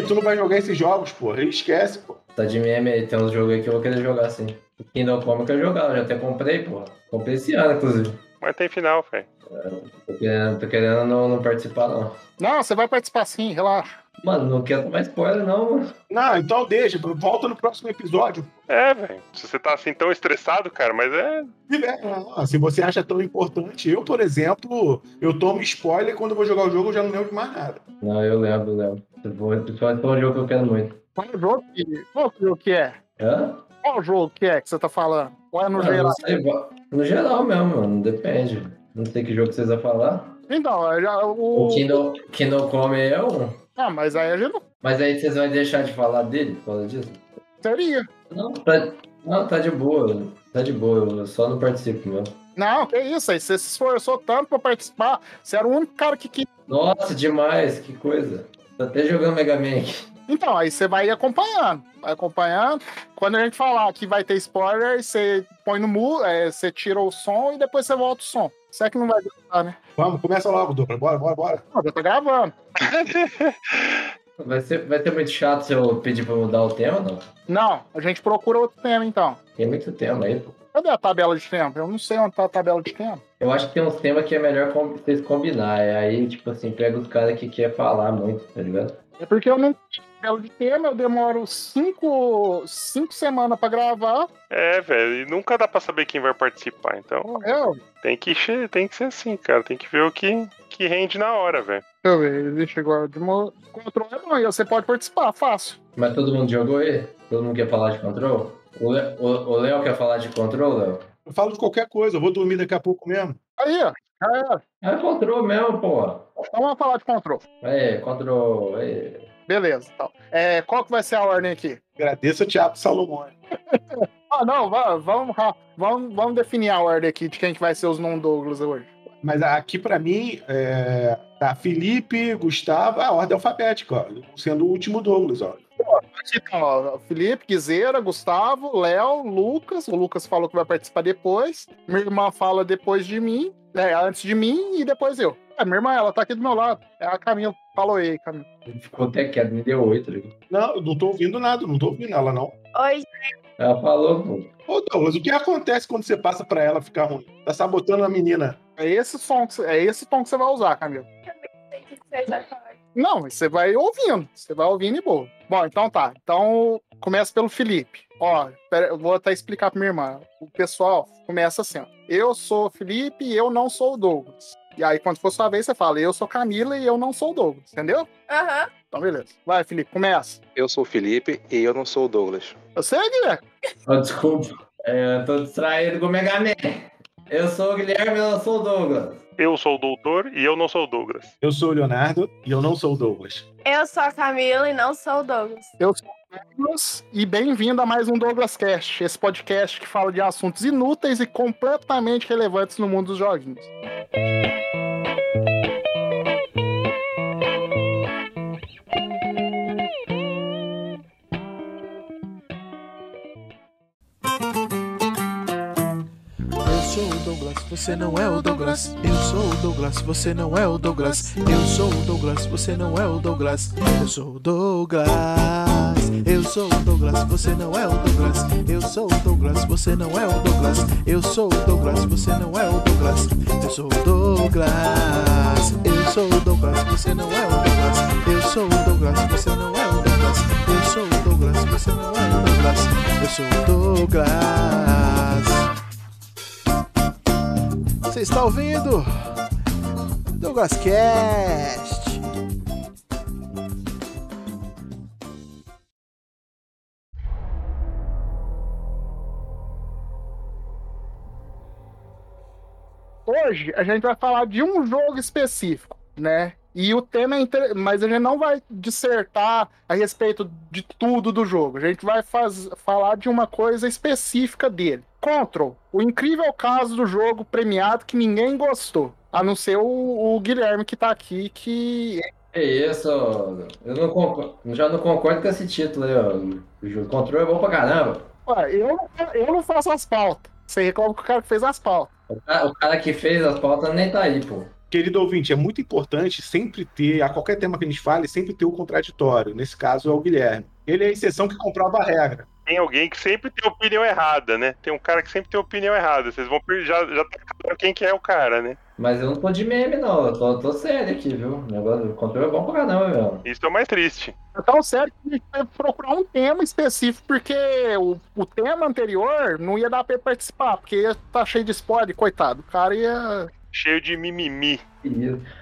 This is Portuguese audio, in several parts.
Gui, tu não vai jogar esses jogos, porra. Esquece, pô. Tá de meme aí, tem uns jogos aí que eu vou querer jogar sim. Kingdom Come eu quero jogar, eu já até comprei, pô. Comprei esse ano, inclusive. Mas tem final, velho. Tô querendo, tô querendo não, não participar, não. Não, você vai participar sim, relaxa. Mano, não quero tomar spoiler, não, mano. Não, então deixa. Volta no próximo episódio. É, velho. Se você tá assim tão estressado, cara, mas é. É, se você acha tão importante, eu, por exemplo, eu tomo spoiler quando eu vou jogar o jogo, eu já não lembro de mais nada. Não, eu lembro, eu lembro. Principalmente foi um jogo que eu quero muito. Qual jogo que, qual jogo que é? Hã? Qual jogo que é que você tá falando? Ou é no Não, geral? sei, no geral mesmo, mano. Depende. Não sei que jogo vocês vão falar. Então, já, o. O Kingdom, Kingdom Come é um. Ah, mas aí a gente não Mas aí vocês vão deixar de falar dele por causa disso? seria. Não, tá, não, tá de boa. Tá de boa, eu só não participo mesmo. Não, que isso aí. Você se esforçou tanto pra participar. Você era o único cara que quis. Nossa, demais, que coisa. Tô até jogando Mega Man aqui. Então, aí você vai acompanhando. Vai acompanhando. Quando a gente falar que vai ter spoiler, você põe no mu, é, você tira o som e depois você volta o som. Isso é que não vai gostar, né? Vamos, começa logo, Douglas. Bora, bora, bora. Não, já tá gravando. Vai ser, vai ter muito chato se eu pedir pra mudar o tema, não? Não, a gente procura outro tema então. Tem muito tema aí, pô. Cadê a tabela de tempo? Eu não sei onde tá a tabela de tempo. Eu acho que tem uns temas que é melhor vocês combinar. É aí, tipo assim, pega os caras que quer falar muito, tá ligado? É porque eu não tenho tabela de tema, eu demoro cinco, cinco semanas pra gravar. É, velho. E nunca dá pra saber quem vai participar. Então Eu, tem que, tem que ser assim, cara. Tem que ver o que, que rende na hora, velho. deixa eu ver, deixa agora de mo... Controle é bom, e você pode participar, fácil. Mas todo mundo jogou aí? Todo mundo quer falar de control? O Le- o- o Léo quer falar de control, Léo? Eu falo de qualquer coisa, eu vou dormir daqui a pouco mesmo. Aí, ó. já era. É control mesmo, pô. Então vamos falar de controle. Aí, control. Aí. Beleza, então. É, qual que vai ser a ordem aqui? Agradeço ao Thiago Salomão. Ah, não, va- vamos, vamos, vamos definir a ordem aqui de quem que vai ser os non-Douglas hoje. Mas aqui pra mim, é... tá Felipe, Gustavo, a ordem alfabética, ó. Sendo o último Douglas, ó. Então, ó, Felipe, Guizeira, Gustavo, Léo, Lucas. O Lucas falou que vai participar depois. Minha irmã fala depois de mim, é, antes de mim e depois eu. É, minha irmã, ela tá aqui do meu lado. É a Camila. Falou aí, Camila. Ele ficou até quieto, me deu oito. ali. Não, eu não tô ouvindo nada, não tô ouvindo ela, não. Oi, Ela falou, pô. Ô, Douglas, o que acontece quando você passa pra ela ficar ruim? Tá sabotando a menina. É esse som que você, é esse tom que você vai usar, Camila. tem que ser já corta. Não, você vai ouvindo. Você vai ouvindo e boa. Bom, então tá. Então começa pelo Felipe. Ó, pera, eu vou até explicar pra minha irmã. O pessoal começa assim, ó. Eu sou o Felipe e eu não sou o Douglas. E aí, quando for sua vez, você fala, eu sou Camila e eu não sou o Douglas, entendeu? Aham. Então, beleza. Vai, Felipe, começa. Eu sou o Felipe e eu não sou o Douglas. Eu sei, Guilherme. Oh, desculpa. É, eu tô distraído com o Mega Man. Eu sou o Guilherme, eu não sou o Douglas. Eu sou o doutor e eu não sou o Douglas. Eu sou o Leonardo e eu não sou o Douglas. Eu sou a Camila e não sou o Douglas. Eu sou o Douglas e bem-vindo a mais um Douglas Cast, esse podcast que fala de assuntos inúteis e completamente relevantes no mundo dos joguinhos. Você não é o Douglas. Eu sou o Douglas, você não é o Douglas. Eu sou o Douglas, você não é o Douglas. Eu sou o Douglas. Eu sou o Douglas, você não é o Douglas. Eu sou o Douglas, você não é o Douglas. Eu sou o Douglas, você não é o Douglas. Eu sou o Douglas. Eu sou o Douglas, você não é o Douglas. Eu sou o Douglas, você não é o Douglas. Eu sou o Douglas, você não é o Douglas. Eu sou o Douglas. Você está ouvindo? Douglas Cast. Hoje a gente vai falar de um jogo específico, né? E o tema é inter... mas a gente não vai dissertar a respeito de tudo do jogo. A gente vai faz... falar de uma coisa específica dele. Control, o incrível caso do jogo premiado que ninguém gostou. A não ser o, o Guilherme que tá aqui, que É isso, eu não concordo, já não concordo com esse título aí, ó. O controle é bom pra caramba. Ué, eu, não- eu não faço as pautas. Você reclama com o cara que fez as pautas. O cara, o cara que fez as pautas nem tá aí, pô. Querido ouvinte, é muito importante sempre ter, a qualquer tema que a gente fale, sempre ter o contraditório. Nesse caso é o Guilherme. Ele é a exceção que comprova a regra. Tem alguém que sempre tem opinião errada, né? Tem um cara que sempre tem opinião errada. Vocês vão já, já tá claro quem que é o cara, né? Mas eu não tô de meme, não. Eu tô, tô sério aqui, viu? O negócio do controle é bom pra caramba, meu. Isso é o mais triste. Então, sério, que a gente que procurar um tema específico, porque o, o tema anterior não ia dar pra ele participar, porque ia tá cheio de spoiler, coitado. O cara ia. Cheio de mimimi.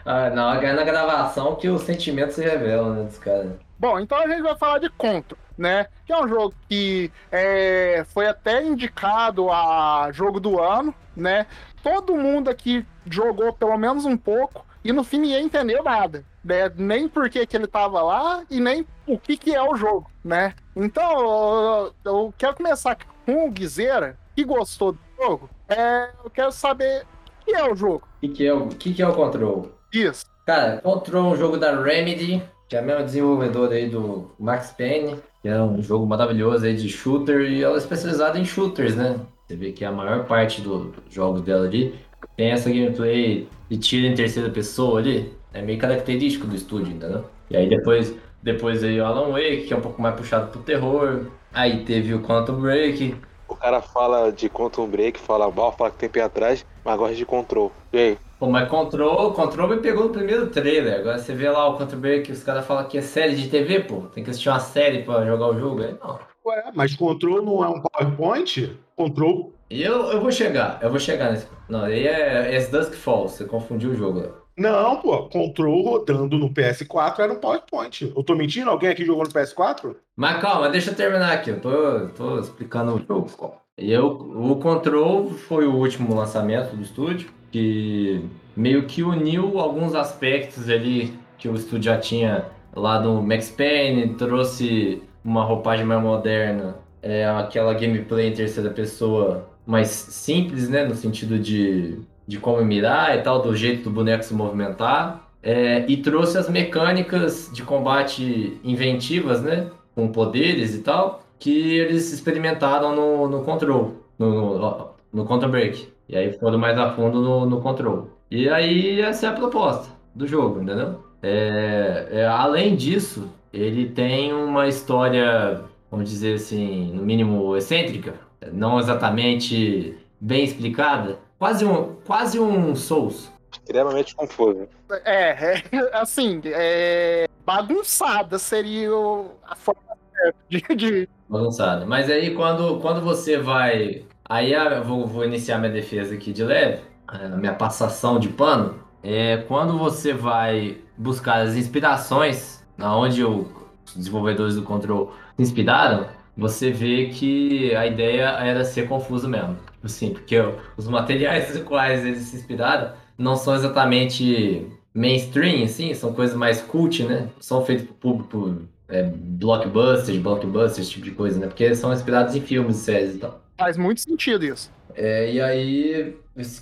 Ah, na, hora- na gravação que os sentimentos se revelam, né, dos caras. Bom, então a gente vai falar de Contra, né? Que é um jogo que é, foi até indicado a jogo do ano, né? Todo mundo aqui jogou pelo menos um pouco e no fim ninguém entendeu nada, né? Nem por que, que ele tava lá e nem o que, que é o jogo, né? Então, eu, eu quero começar com o Guizeira, que gostou do jogo. É, eu quero saber que é o jogo. O que, que, é o, que, que é o Control? Isso. Cara, Control é um jogo da Remedy, que é a mesma desenvolvedora aí do Max Payne, que é um jogo maravilhoso aí de shooter, e ela é especializada em shooters, né? Você vê que a maior parte do- dos jogos dela ali tem essa gameplay de tiro em terceira pessoa ali, é meio característico do estúdio, entendeu? E aí depois, depois aí o Alan Wake, que é um pouco mais puxado pro terror, aí teve o Quantum Break, O cara fala de Quantum Break, fala mal, fala que tem pé atrás, mas gosta de Control. E aí? Pô, mas Control, Control me pegou no primeiro trailer. Agora você vê lá o Counter Break, os caras falam que é série de TV, pô. Tem que assistir uma série pra jogar o jogo. Aí não. Ué, mas Control não é um PowerPoint? Control. E eu, eu vou chegar, eu vou chegar nesse. Não, aí é As Dusk Falls, você confundiu o jogo. Não, pô. Control rodando no PS4 era um PowerPoint. Eu tô mentindo? Alguém aqui jogou no PS4? Mas calma, deixa eu terminar aqui. Eu tô, tô explicando o jogo. Eu, o Control foi o último lançamento do estúdio, que meio que uniu alguns aspectos ali que o estúdio já tinha lá no Max Payne, trouxe uma roupagem mais moderna, é, aquela gameplay em terceira pessoa mais simples, né, no sentido de, de como mirar e tal, do jeito do boneco se movimentar, é, e trouxe as mecânicas de combate inventivas, né, com poderes e tal, que eles experimentaram no, no Control, no, no, no Counter Break. E aí foram mais a fundo no, no Control. E aí essa é a proposta do jogo, entendeu? É, é, além disso, ele tem uma história, vamos dizer assim, no mínimo excêntrica, não exatamente bem explicada, quase um, quase um Souls. Extremamente confuso. É, é assim, é, bagunçada seria a forma certa de, de- bagunçada. Mas aí quando, quando você vai. Aí eu vou, vou iniciar minha defesa aqui de leve, a minha passação de pano. É quando você vai buscar as inspirações, aonde o- os desenvolvedores do Control se inspiraram, você vê que a ideia era ser confuso mesmo. Assim, porque os materiais dos quais eles se inspiraram não são exatamente mainstream, assim, são coisas mais cult, né? São feitos pro público é, blockbusters, blockbusters, esse tipo de coisa, né? Porque são inspirados em filmes e séries e tal. faz muito sentido isso. É, e aí,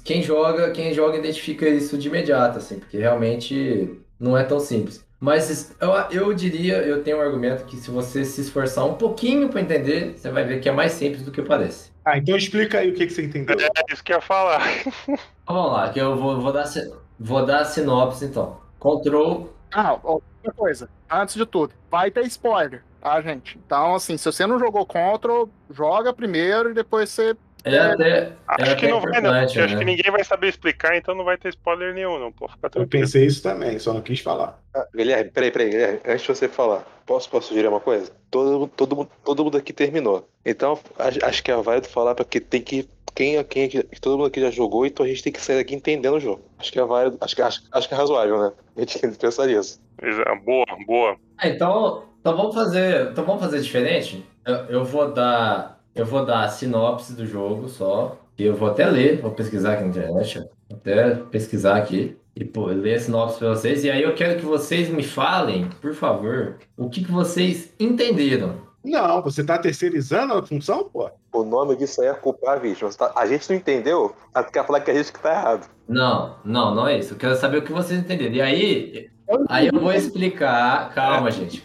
quem joga, quem joga identifica isso de imediato, assim, porque realmente não é tão simples. Mas eu, eu diria, eu tenho um argumento que se você se esforçar um pouquinho para entender, você vai ver que é mais simples do que parece. Ah, então explica aí o que, que você entendeu. É isso que eu ia falar. Vamos lá, que eu vou, vou dar, vou dar a sinopse então. Control Ah, outra coisa, antes de tudo, vai ter spoiler, tá, gente? Então, assim, se você não jogou Control, joga primeiro e depois você. É até. Acho é que até não vai, não. porque Acho né? que ninguém vai saber explicar, então não vai ter spoiler nenhum, não. Pô, fica Eu pensei isso também, só não quis falar. Ah, Guilherme, peraí, peraí, Guilherme. Antes de você falar, posso, posso sugerir uma coisa? Todo, todo, mundo- todo mundo aqui terminou. Então, acho, que é válido falar porque tem que. Quem, quem todo mundo aqui já jogou, então a gente tem que sair daqui entendendo o jogo. Acho que é válido, acho que, acho, acho que é razoável, né? A gente tem que pensar nisso. Exa- Boa, boa. Ah, então, então vamos fazer, então vamos fazer diferente. Eu, eu vou dar, eu vou dar a sinopse do jogo só. E eu vou até ler, vou pesquisar aqui na internet, até pesquisar aqui e pô, ler a sinopse para vocês. E aí eu quero que vocês me falem, por favor, o que, que vocês entenderam. Não, você tá terceirizando a função, pô? O nome disso aí é culpar a vítima. Tá- a gente não entendeu, aí tu quer falar que a gente que tá errado. Não, não, não é isso. Eu quero saber o que vocês entenderam. E aí, aí eu vou explicar. Calma, gente.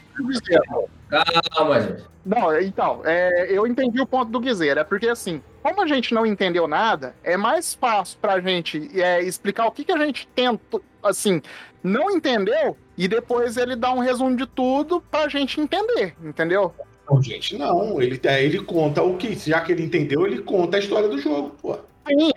Calma, gente. Não, então, é, eu entendi o ponto do Guizeira. É porque, assim, como a gente não entendeu nada, é mais fácil pra gente é, explicar o que, que a gente tenta, assim, não entendeu e depois ele dá um resumo de tudo pra gente entender, entendeu? Não, gente, não. Ele, é, ele conta o que, já que ele entendeu, ele conta a história do jogo, pô. Sim,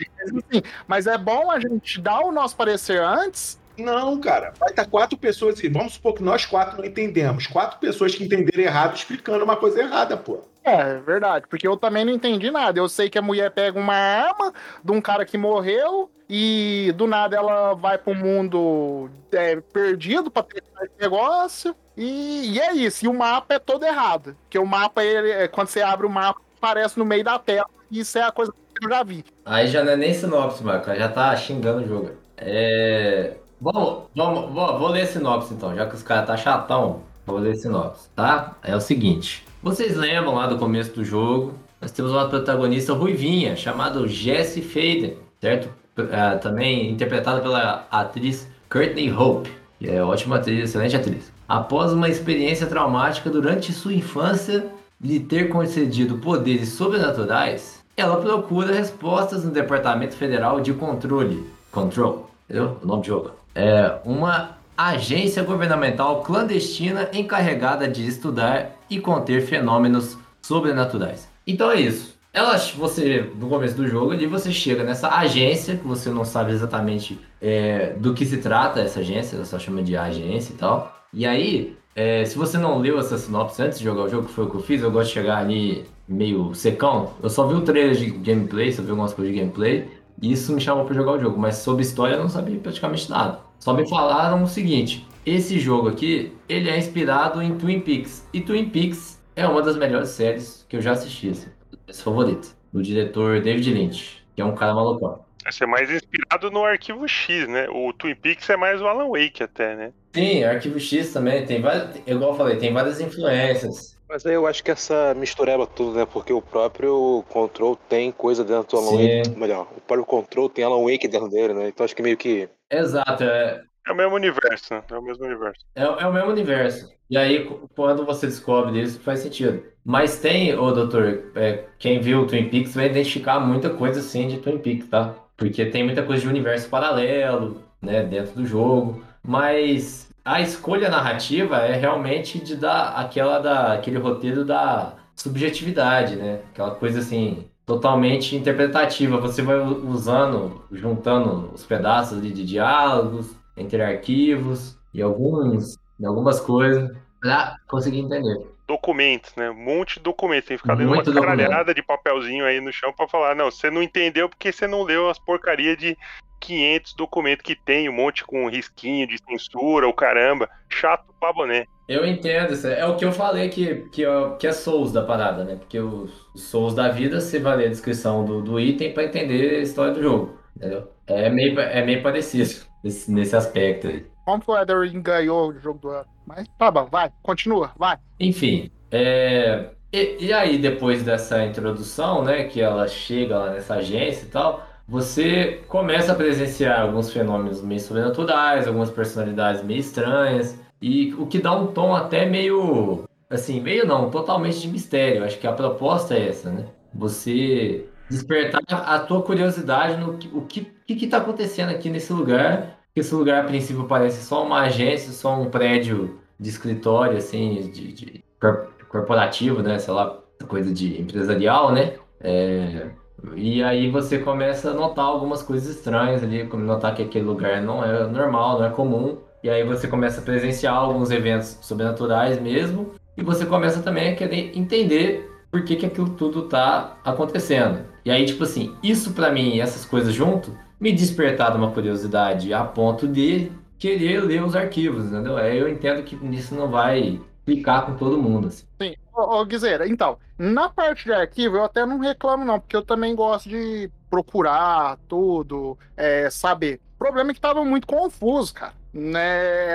sim, mas é bom a gente dar o nosso parecer antes. Não, cara, vai estar quatro pessoas. Vamos supor que nós quatro não entendemos. Quatro pessoas que entenderam errado explicando uma coisa errada, pô. É, é verdade, porque eu também não entendi nada. Eu sei que a mulher pega uma arma de um cara que morreu e do nada ela vai pro mundo é, perdido pra ter esse negócio. E, e é isso. E o mapa é todo errado. Porque o mapa, ele, é, quando você abre o mapa, aparece no meio da tela. E isso é a coisa que eu já vi. Aí já não é nem sinopse, Marco. Já tá xingando o jogo. É. Vamos, vamos, vou, vou ler sinopse então, já que os caras tá chatão. Vou ler sinopse, tá? É o seguinte. Vocês lembram lá do começo do jogo? Nós temos uma protagonista ruivinha, chamada Jessie Faden, certo? Uh, também interpretada pela atriz Courtney Hope, que é ótima atriz, excelente atriz. Após uma experiência traumática durante sua infância, lhe ter concedido poderes sobrenaturais, ela procura respostas no Departamento Federal de Controle, Control, entendeu? O nome do jogo. É uma agência governamental clandestina encarregada de estudar e conter fenômenos sobrenaturais. Então é isso. Ela, você, no começo do jogo, ali você chega nessa agência, que você não sabe exatamente é, do que se trata essa agência, ela só chama de agência e tal. E aí, é, se você não leu essa sinopse antes de jogar o jogo, que foi o que eu fiz, eu gosto de chegar ali meio secão. Eu só vi o trailer de gameplay, só vi algumas coisas de gameplay, isso me chamou para jogar o jogo, mas sobre história eu não sabia praticamente nada. Só me falaram o seguinte: esse jogo aqui, ele é inspirado em Twin Peaks. E Twin Peaks é uma das melhores séries que eu já assisti, assim, minhas favoritas, do diretor David Lynch, que é um cara malucão. Esse é mais inspirado no Arquivo X, né? O Twin Peaks é mais o Alan Wake até, né? Sim, Arquivo X também tem várias, igual eu falei, tem várias influências. Mas aí eu acho que essa mistureba tudo, né? Porque o próprio Control tem coisa dentro do Alan Sim. Wake. Melhor, o próprio Control tem Alan Wake dentro dele, né? Então acho que meio que. Exato, é, É o mesmo universo, né? É o mesmo universo. É, é o mesmo universo. E aí, quando você descobre isso, faz sentido. Mas tem, ô doutor, é, quem viu o Twin Peaks vai identificar muita coisa assim de Twin Peaks, tá? Porque tem muita coisa de universo paralelo, né, dentro do jogo. Mas a escolha narrativa é realmente de dar aquela da, aquele roteiro da subjetividade, né? Aquela coisa assim, totalmente interpretativa. Você vai usando, juntando os pedaços ali de diálogos entre arquivos e alguns, e algumas coisas pra conseguir entender. Documentos, né? Um monte de documentos. Tem que ficar lendo uma Muito caralhada de papelzinho aí no chão pra falar, não, você não entendeu porque você não leu as porcarias de 500 documentos que tem, um monte com risquinho de censura, o caramba. Chato pra boné. Eu entendo, isso é o que eu falei que, que, é- que é Souls da parada, né? Porque os, Souls da vida, você vai ler a descrição do, do item pra entender a história do jogo, entendeu? É meio, é meio parecido nesse, nesse aspecto aí. Como que o Elden Ring ganhou o jogo do ano? Mas tá bom, vai, continua, vai. Enfim, é, e, e aí depois dessa introdução, né, que ela chega lá nessa agência e tal, você começa a presenciar alguns fenômenos meio sobrenaturais, algumas personalidades meio estranhas, e o que dá um tom até meio, assim, meio não, totalmente de mistério. Acho que a proposta é essa, né? Você despertar a tua curiosidade no que, o que, que que tá acontecendo aqui nesse lugar. Esse lugar, a princípio, parece só uma agência, só um prédio de escritório, assim, de, de cor- corporativo, né? Sei lá, coisa de empresarial, né? É, e aí você começa a notar algumas coisas estranhas ali, como notar que aquele lugar não é normal, não é comum. E aí você começa a presenciar alguns eventos sobrenaturais mesmo. E você começa também a querer entender por que, que aquilo tudo tá acontecendo. E aí, tipo assim, isso pra mim, essas coisas junto, me despertaram uma curiosidade a ponto de querer ler os arquivos, entendeu? Aí eu entendo que isso não vai clicar com todo mundo, assim. Sim. Ô, ô então, na parte de arquivo eu até não reclamo não, porque eu também gosto de procurar tudo, é, saber. O problema é que tava muito confuso, cara. Né?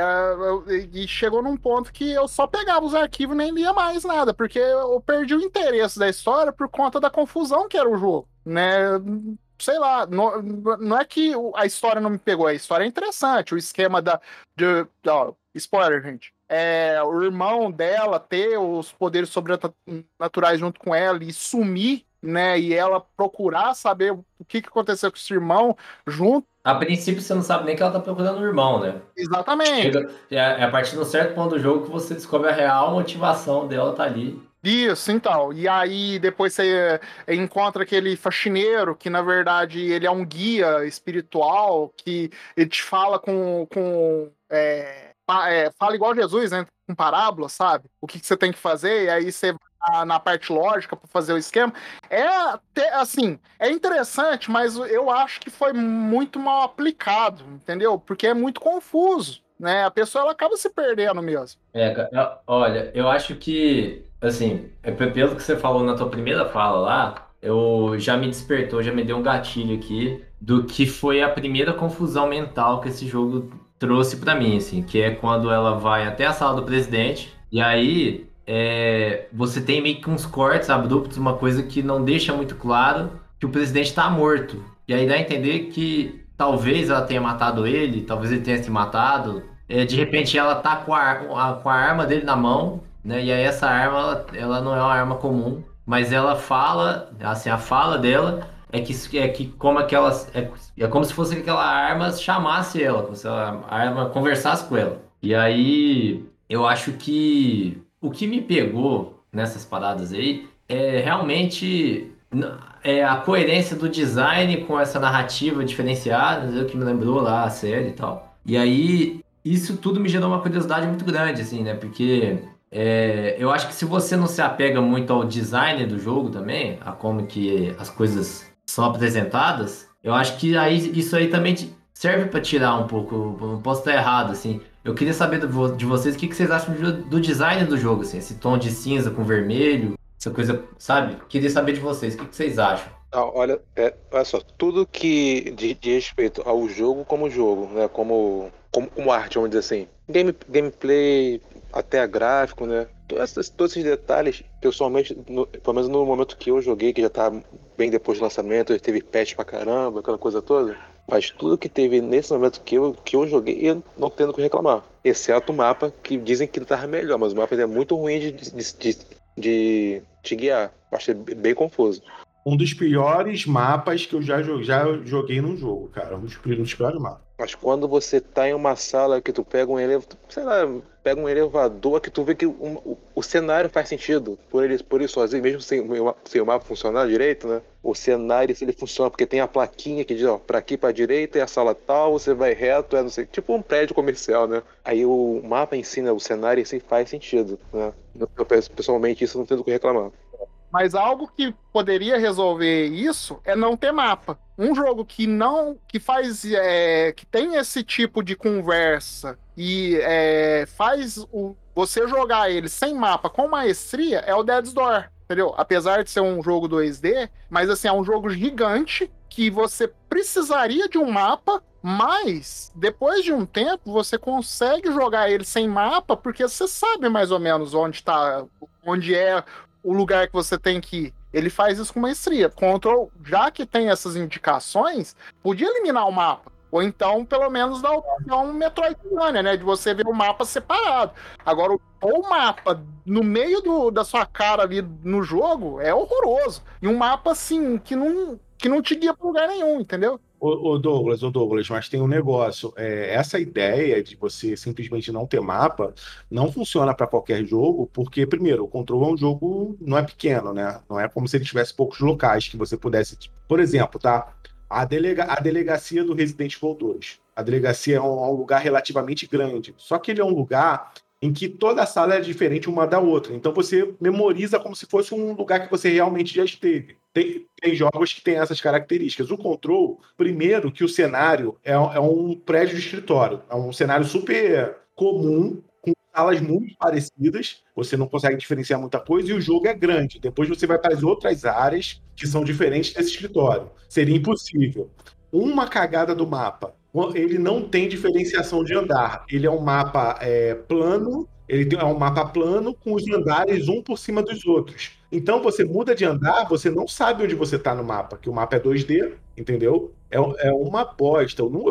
E chegou num ponto que eu só pegava os arquivos e nem lia mais nada, porque eu perdi o interesse da história por conta da confusão que era o jogo, né? Sei lá, não, não é que a história não me pegou, a história é interessante, o esquema da. De, ó, spoiler, gente. é, o irmão dela ter os poderes sobrenaturais junto com ela e sumir, né? E ela procurar saber o que, que aconteceu com esse irmão junto. A princípio você não sabe nem que ela tá procurando o irmão, né? Exatamente. Chega- é, é a partir de um certo ponto do jogo que você descobre a real motivação dela tá ali. Isso, então. E aí depois você encontra aquele faxineiro que, na verdade, ele é um guia espiritual que ele te fala com. com é, é, fala igual Jesus, né? Com parábola, sabe? O que, que você tem que fazer, e aí você na parte lógica para fazer o esquema. É até assim, é interessante, mas eu acho que foi muito mal aplicado, entendeu? Porque é muito confuso. Né? A pessoa ela acaba se perdendo mesmo. É, eu- olha, eu acho que, assim, é pe- pelo que você falou na tua primeira fala lá, eu já me despertou, já me deu um gatilho aqui do que foi a primeira confusão mental que esse jogo trouxe pra mim, assim, que é quando ela vai até a sala do presidente e aí é, você tem meio que uns cortes abruptos, uma coisa que não deixa muito claro que o presidente tá morto. E aí dá a entender que talvez ela tenha matado ele, talvez ele tenha se matado. É, de repente ela tá com a, com a arma dele na mão, né? E aí essa arma, ela, ela não é uma arma comum, mas ela fala, assim, a fala dela é que, é que como aquelas. É, é como se fosse que aquela arma chamasse ela, como se a arma conversasse com ela. E aí eu acho que o que me pegou nessas paradas aí é realmente é a coerência do design com essa narrativa diferenciada, entendeu? que me lembrou lá a série e tal. E aí, isso tudo me gerou uma curiosidade muito grande, assim, né? Porque é, eu acho que se você não se apega muito ao design do jogo também, a como que as coisas são apresentadas, eu acho que aí isso aí também serve para tirar um pouco. Não posso estar errado, assim. Eu queria saber de vocês o que, que vocês acham do, do design do jogo, assim, esse tom de cinza com vermelho, essa coisa, sabe? Queria saber de vocês, o que, vocês acham? Ah, olha, é, olha só, tudo que de, de respeito ao jogo como jogo, né? Como, como, como arte, vamos dizer assim. Game, gameplay, até a gráfico, né? Todos todos esses detalhes, pessoalmente, no- pelo menos no momento que eu joguei, que já tá bem depois do lançamento, teve patch pra caramba, aquela coisa toda. Mas tudo que teve nesse momento que eu, que eu joguei, eu não tendo o que reclamar. Exceto o mapa, que dizem que ele tava melhor, mas o mapa ainda é muito ruim de, de, de, de te guiar. Eu achei bem confuso. Um dos piores mapas que eu já, já joguei num jogo, cara. Um dos, um dos piores mapas. Mas quando você tá em uma sala que tu pega um elevador, sei lá, pega um elevador que tu vê que o, o, o cenário faz sentido por ele, por ele sozinho, mesmo sem, sem o mapa funcionar direito, né? O cenário, se ele funciona, porque tem a plaquinha que diz, ó, pra aqui pra direita é a sala tal, você vai reto, é não sei, tipo um prédio comercial, né? Aí o mapa em si, né, o cenário em si faz sentido, né? Eu, pessoalmente, isso não tenho o que reclamar. Mas algo que poderia resolver isso é não ter mapa. Um jogo que não, que faz, é, que tem esse tipo de conversa e é, faz o, você jogar ele sem mapa com maestria é o Dead's Door, entendeu? Apesar de ser um jogo 2D, mas assim é um jogo gigante que você precisaria de um mapa, mas depois de um tempo você consegue jogar ele sem mapa porque você sabe mais ou menos onde tá, onde é o lugar que você tem que ir. Ele faz isso com maestria. Control, já que tem essas indicações, podia eliminar o mapa. Ou então, pelo menos, dar um Metroidvania, né? De você ver o mapa separado. Agora, o- o mapa no meio do- da sua cara ali no jogo é horroroso. E um mapa, assim, que não, que não te guia pra lugar nenhum, entendeu? Ô, Douglas, ô Douglas, mas tem um negócio. É, essa ideia de você simplesmente não ter mapa não funciona para qualquer jogo, porque, primeiro, o Control é um jogo, não é pequeno, né? Não é como se ele tivesse poucos locais que você pudesse. tipo, Por exemplo, tá? A, delega, a delegacia do Resident Evil 2. A delegacia é um, é um lugar relativamente grande. Só que ele é um lugar em que toda a sala é diferente uma da outra. Então você memoriza como se fosse um lugar que você realmente já esteve. Tem, tem jogos que têm essas características. O Control, primeiro, que o cenário é, é um prédio de escritório. É um cenário super comum, com salas muito parecidas. Você não consegue diferenciar muita coisa e o jogo é grande. Depois você vai para as outras áreas que são diferentes desse escritório. Seria impossível. Uma cagada do mapa. Ele não tem diferenciação de andar. Ele é um mapa é, plano. Ele é um mapa plano com os andares um por cima dos outros. Então você muda de andar, você não sabe onde você está no mapa, que o mapa é 2D, entendeu? É, é uma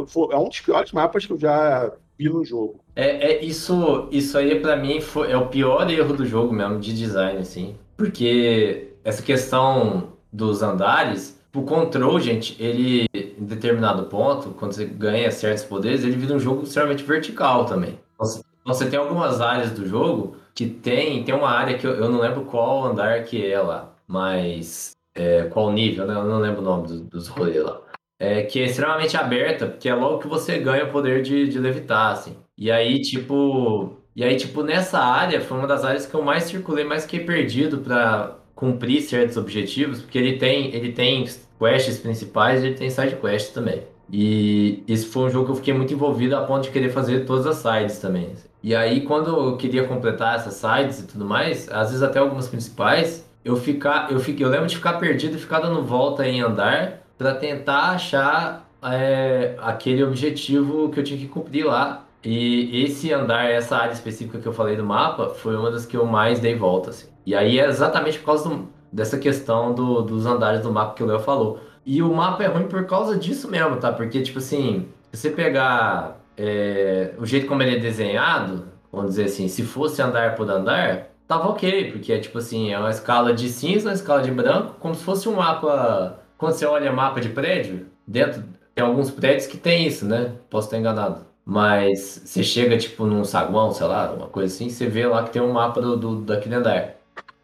vou- é um dos piores mapas que eu já vi no jogo. É, é isso, isso aí pra mim foi, é o pior erro do jogo mesmo, de design, assim. Porque essa questão dos andares, o control, gente, ele, em determinado ponto, quando você ganha certos poderes, ele vira um jogo extremamente vertical também. Então, Você, você tem algumas áreas do jogo que tem, tem uma área que eu, eu não lembro qual andar que é lá, mas é, qual nível, né? Eu não lembro o nome do- dos rolês lá. É, que é extremamente aberta, porque é logo que você ganha o poder de, de levitar, assim. E aí, tipo. E aí, tipo, nessa área foi uma das áreas que eu mais circulei, mais fiquei perdido pra cumprir certos objetivos, porque ele tem, ele tem quests principais e ele tem side quests também. E esse foi um jogo que eu fiquei muito envolvido a ponto de querer fazer todas as sides também. E aí, quando eu queria completar essas sides e tudo mais, às vezes até algumas principais, eu ficar, eu fiquei, eu lembro de ficar perdido e ficar dando volta em andar para tentar achar é, aquele objetivo que eu tinha que cumprir lá. E esse andar, essa área específica que eu falei do mapa, foi uma das que eu mais dei volta, assim. E aí é exatamente por causa do- dessa questão do- dos andares do mapa que o Léo falou. E o mapa é ruim por causa disso mesmo, tá? Porque, tipo assim, se você pegar é, o jeito como ele é desenhado, vamos dizer assim, se fosse andar por andar, tava ok, porque é tipo assim, é uma escala de cinza, uma escala de branco, como se fosse um mapa. Quando você olha mapa de prédio, dentro tem alguns prédios que tem isso, né? Posso estar enganado. Mas você chega, tipo, num saguão, sei lá, uma coisa assim, você vê lá que tem um mapa do, do- daquele andar.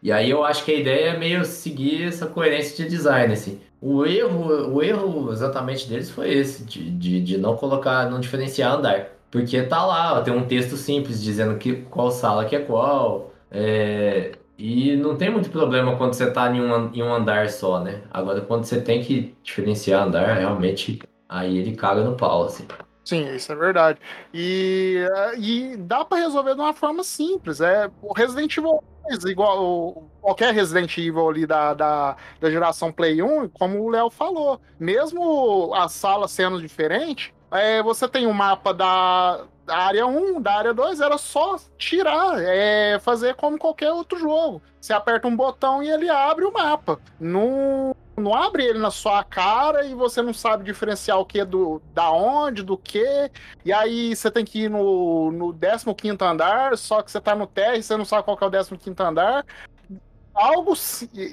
E aí eu acho que a ideia é meio seguir essa coerência de design, assim. O erro, o erro exatamente deles foi esse, de, de, de não colocar, não diferenciar andar. Porque tá lá, tem um texto simples dizendo que, qual sala que é qual. é, e não tem muito problema quando você tá em um, em um andar só, né? Agora, quando você tem que diferenciar andar, realmente, aí ele caga no pau, assim. Sim, isso é verdade. E, eh, e dá pra resolver de uma forma simples. É o Resident Evil 2, igual qualquer Resident Evil ali da, da, da geração Play 1, como o Léo falou, mesmo a sala sendo diferente, é, você tem o mapa da, da área 1, da área 2, era só tirar, é, fazer como qualquer outro jogo. Você aperta um botão e ele abre o mapa. Não, não abre ele na sua cara e você não sabe diferenciar o que do da onde, do que. E aí você tem que ir no, no 15 andar, só que você tá no térreo e você não sabe qual que é o 15 andar. Algo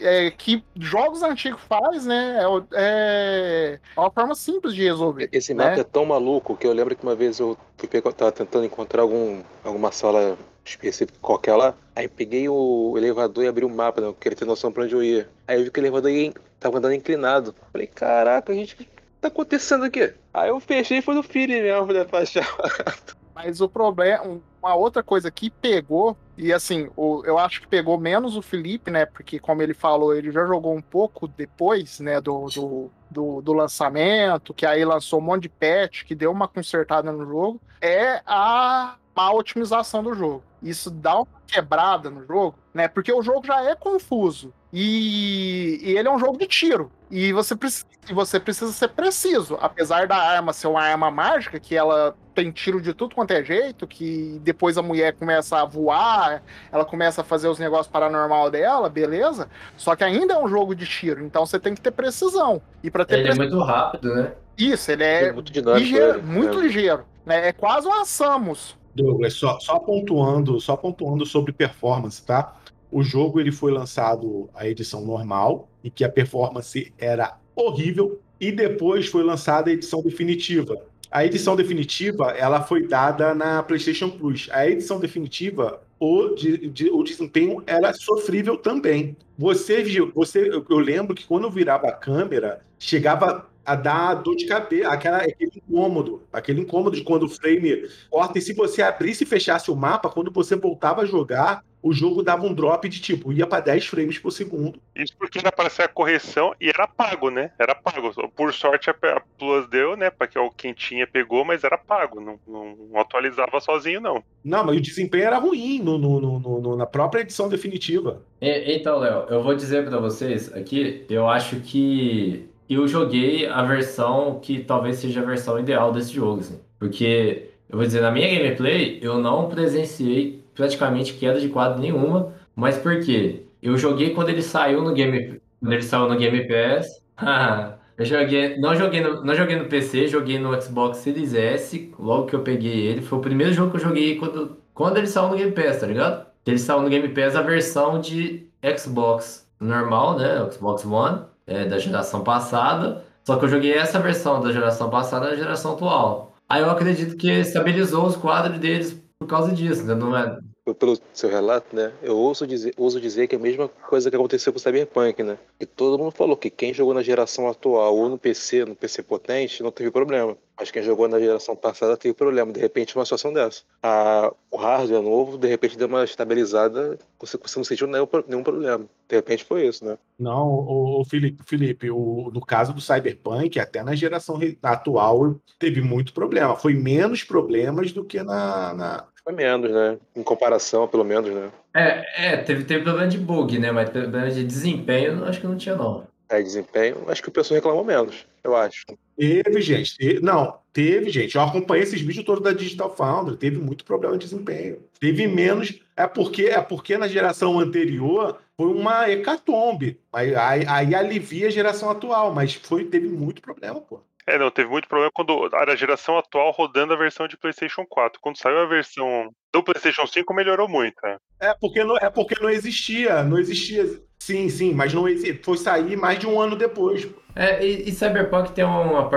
é, que jogos antigos faz, né? É, é uma forma simples de resolver. Esse né? mapa é tão maluco que eu lembro que uma vez eu fui pegar, tava tentando encontrar algum, alguma sala específica qualquer lá. Aí peguei o elevador e abri o mapa, né? Eu queria ter noção pra onde eu ia. Aí eu vi que o elevador ia, tava andando inclinado. Falei, caraca, gente, o que tá acontecendo aqui? Aí eu fechei e foi no feeling mesmo, né? Pra. Mas o problema, uma outra coisa que pegou, e assim, o- eu acho que pegou menos o Felipe, né? Porque, como ele falou, ele já jogou um pouco depois, né, do, do, do, do lançamento, que aí lançou um monte de patch, que deu uma consertada no jogo, é a má otimização do jogo. Isso dá uma quebrada no jogo, né? Porque o jogo já é confuso. E, e ele é um jogo de tiro. E você, precisa, você precisa ser preciso. Apesar da arma ser uma arma mágica, que ela tem tiro de tudo quanto é jeito, que depois a mulher começa a voar, ela começa a fazer os negócios paranormal dela, beleza? Só que ainda é um jogo de tiro, então você tem que ter precisão. E para ter Ele é precisão, muito rápido, né? isso, ele É é muito dinâmico. ligeiro, ele, muito né? ligeiro. Né? É quase uma Samus. Douglas, só, só pontuando, só pontuando sobre performance, tá? O jogo ele foi lançado a edição normal e que a performance era horrível e depois foi lançada a edição definitiva. A edição definitiva ela foi dada na PlayStation Plus. A edição definitiva o, de- de- o desempenho era sofrível também. Você viu, você, eu, eu lembro que quando eu virava a câmera chegava a dar dor de cabeça, aquela, aquele incômodo, aquele incômodo de quando o frame corta. E se você abrisse e fechasse o mapa, quando você voltava a jogar, o jogo dava um drop de tipo, ia para 10 frames por segundo. Isso porque era para ser a correção e era pago, né? Era pago. Por sorte a Plus deu, né? Para que quem tinha pegou, mas era pago. Não, não- atualizava sozinho, não. Não, mas o desempenho era ruim no, no- no- no- no- na própria edição definitiva. E- Então, Léo, eu vou dizer pra vocês aqui, eu acho que eu joguei a versão que talvez seja a versão ideal desse jogo, assim. Porque, eu vou dizer, na minha gameplay, eu não presenciei praticamente queda de quadro nenhuma, mas por quê? Eu joguei quando ele saiu no Game, quando ele saiu no Game Pass, Eu joguei, não joguei no, não joguei no PC, joguei no Xbox Series S, logo que eu peguei ele. Foi o primeiro jogo que eu joguei quando, quando ele saiu no Game Pass, tá ligado? Ele saiu no Game Pass a versão de Xbox normal, né? Xbox One, é, da geração passada. Só que eu joguei essa versão da geração passada na geração atual. Aí eu acredito que estabilizou os quadros deles por causa disso, né? Não é, pelo seu relato, né? Eu ouso dizer, ouso dizer que é a mesma coisa que aconteceu com o Cyberpunk, né? Que todo mundo falou que quem jogou na geração atual ou no PC, no PC potente, não teve problema. Mas quem jogou na geração passada teve problema. De repente, uma situação dessa. A, o hardware novo, de repente, deu uma estabilizada, você, você não sentiu nenhum, nenhum problema. De repente foi isso, né? Não, o, o Felipe, Felipe o, no caso do Cyberpunk, até na geração atual teve muito problema. Foi menos problemas do que na, na foi menos, né? Em comparação, pelo menos, né? É, é teve, teve problema de bug, né? Mas problema de desempenho, acho que não tinha, não. É, desempenho, acho que o pessoal reclamou menos, eu acho. Teve, gente. Teve, não, teve, gente. Eu acompanhei esses vídeos todos da Digital Foundry. Teve muito problema de desempenho. Teve menos. É porque, é porque na geração anterior foi uma hecatombe. Aí, aí, aí alivia a geração atual, mas foi, teve muito problema, pô. É, não, teve muito problema quando era a geração atual rodando a versão de PlayStation 4. Quando saiu a versão do PlayStation 5, melhorou muito, né? É porque não, é porque não existia, não existia. Sim, sim, mas não existia. Foi sair mais de um ano depois. É, e, e Cyberpunk tem uma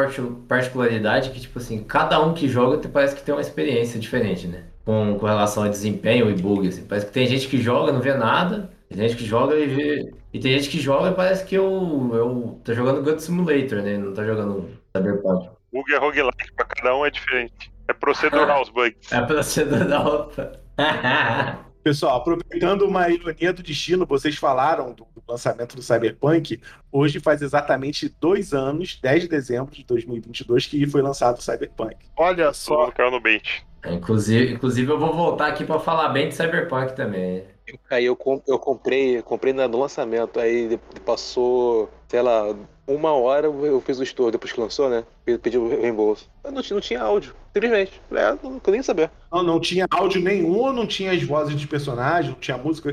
particularidade que, tipo assim, cada um que joga parece que tem uma experiência diferente, né? Com, com relação a desempenho e bug, assim. Parece que tem gente que joga, não vê nada, tem gente que joga e vê. E tem gente que joga e parece que eu, eu tô jogando God Simulator, né? Não tá jogando Cyberpunk. Bug é roguelike, pra cada um é diferente. É procedural os bugs. É procedural. Pessoal, aproveitando uma ironia do destino, vocês falaram do, do, lançamento do Cyberpunk. Hoje faz exatamente dois anos, 10 de dezembro de 2022, que foi lançado o Cyberpunk. Olha só. Caiu no bait. Inclusive, inclusive, eu vou voltar aqui para falar bem de Cyberpunk também. Aí eu, eu comprei, comprei no lançamento, aí passou, sei lá, uma hora eu fiz o store depois que lançou, né? Pedi o reembolso. Eu não, não tinha áudio, simplesmente. É, não queria nem saber. Não, não tinha áudio nenhum, não tinha as vozes de personagens, não tinha música.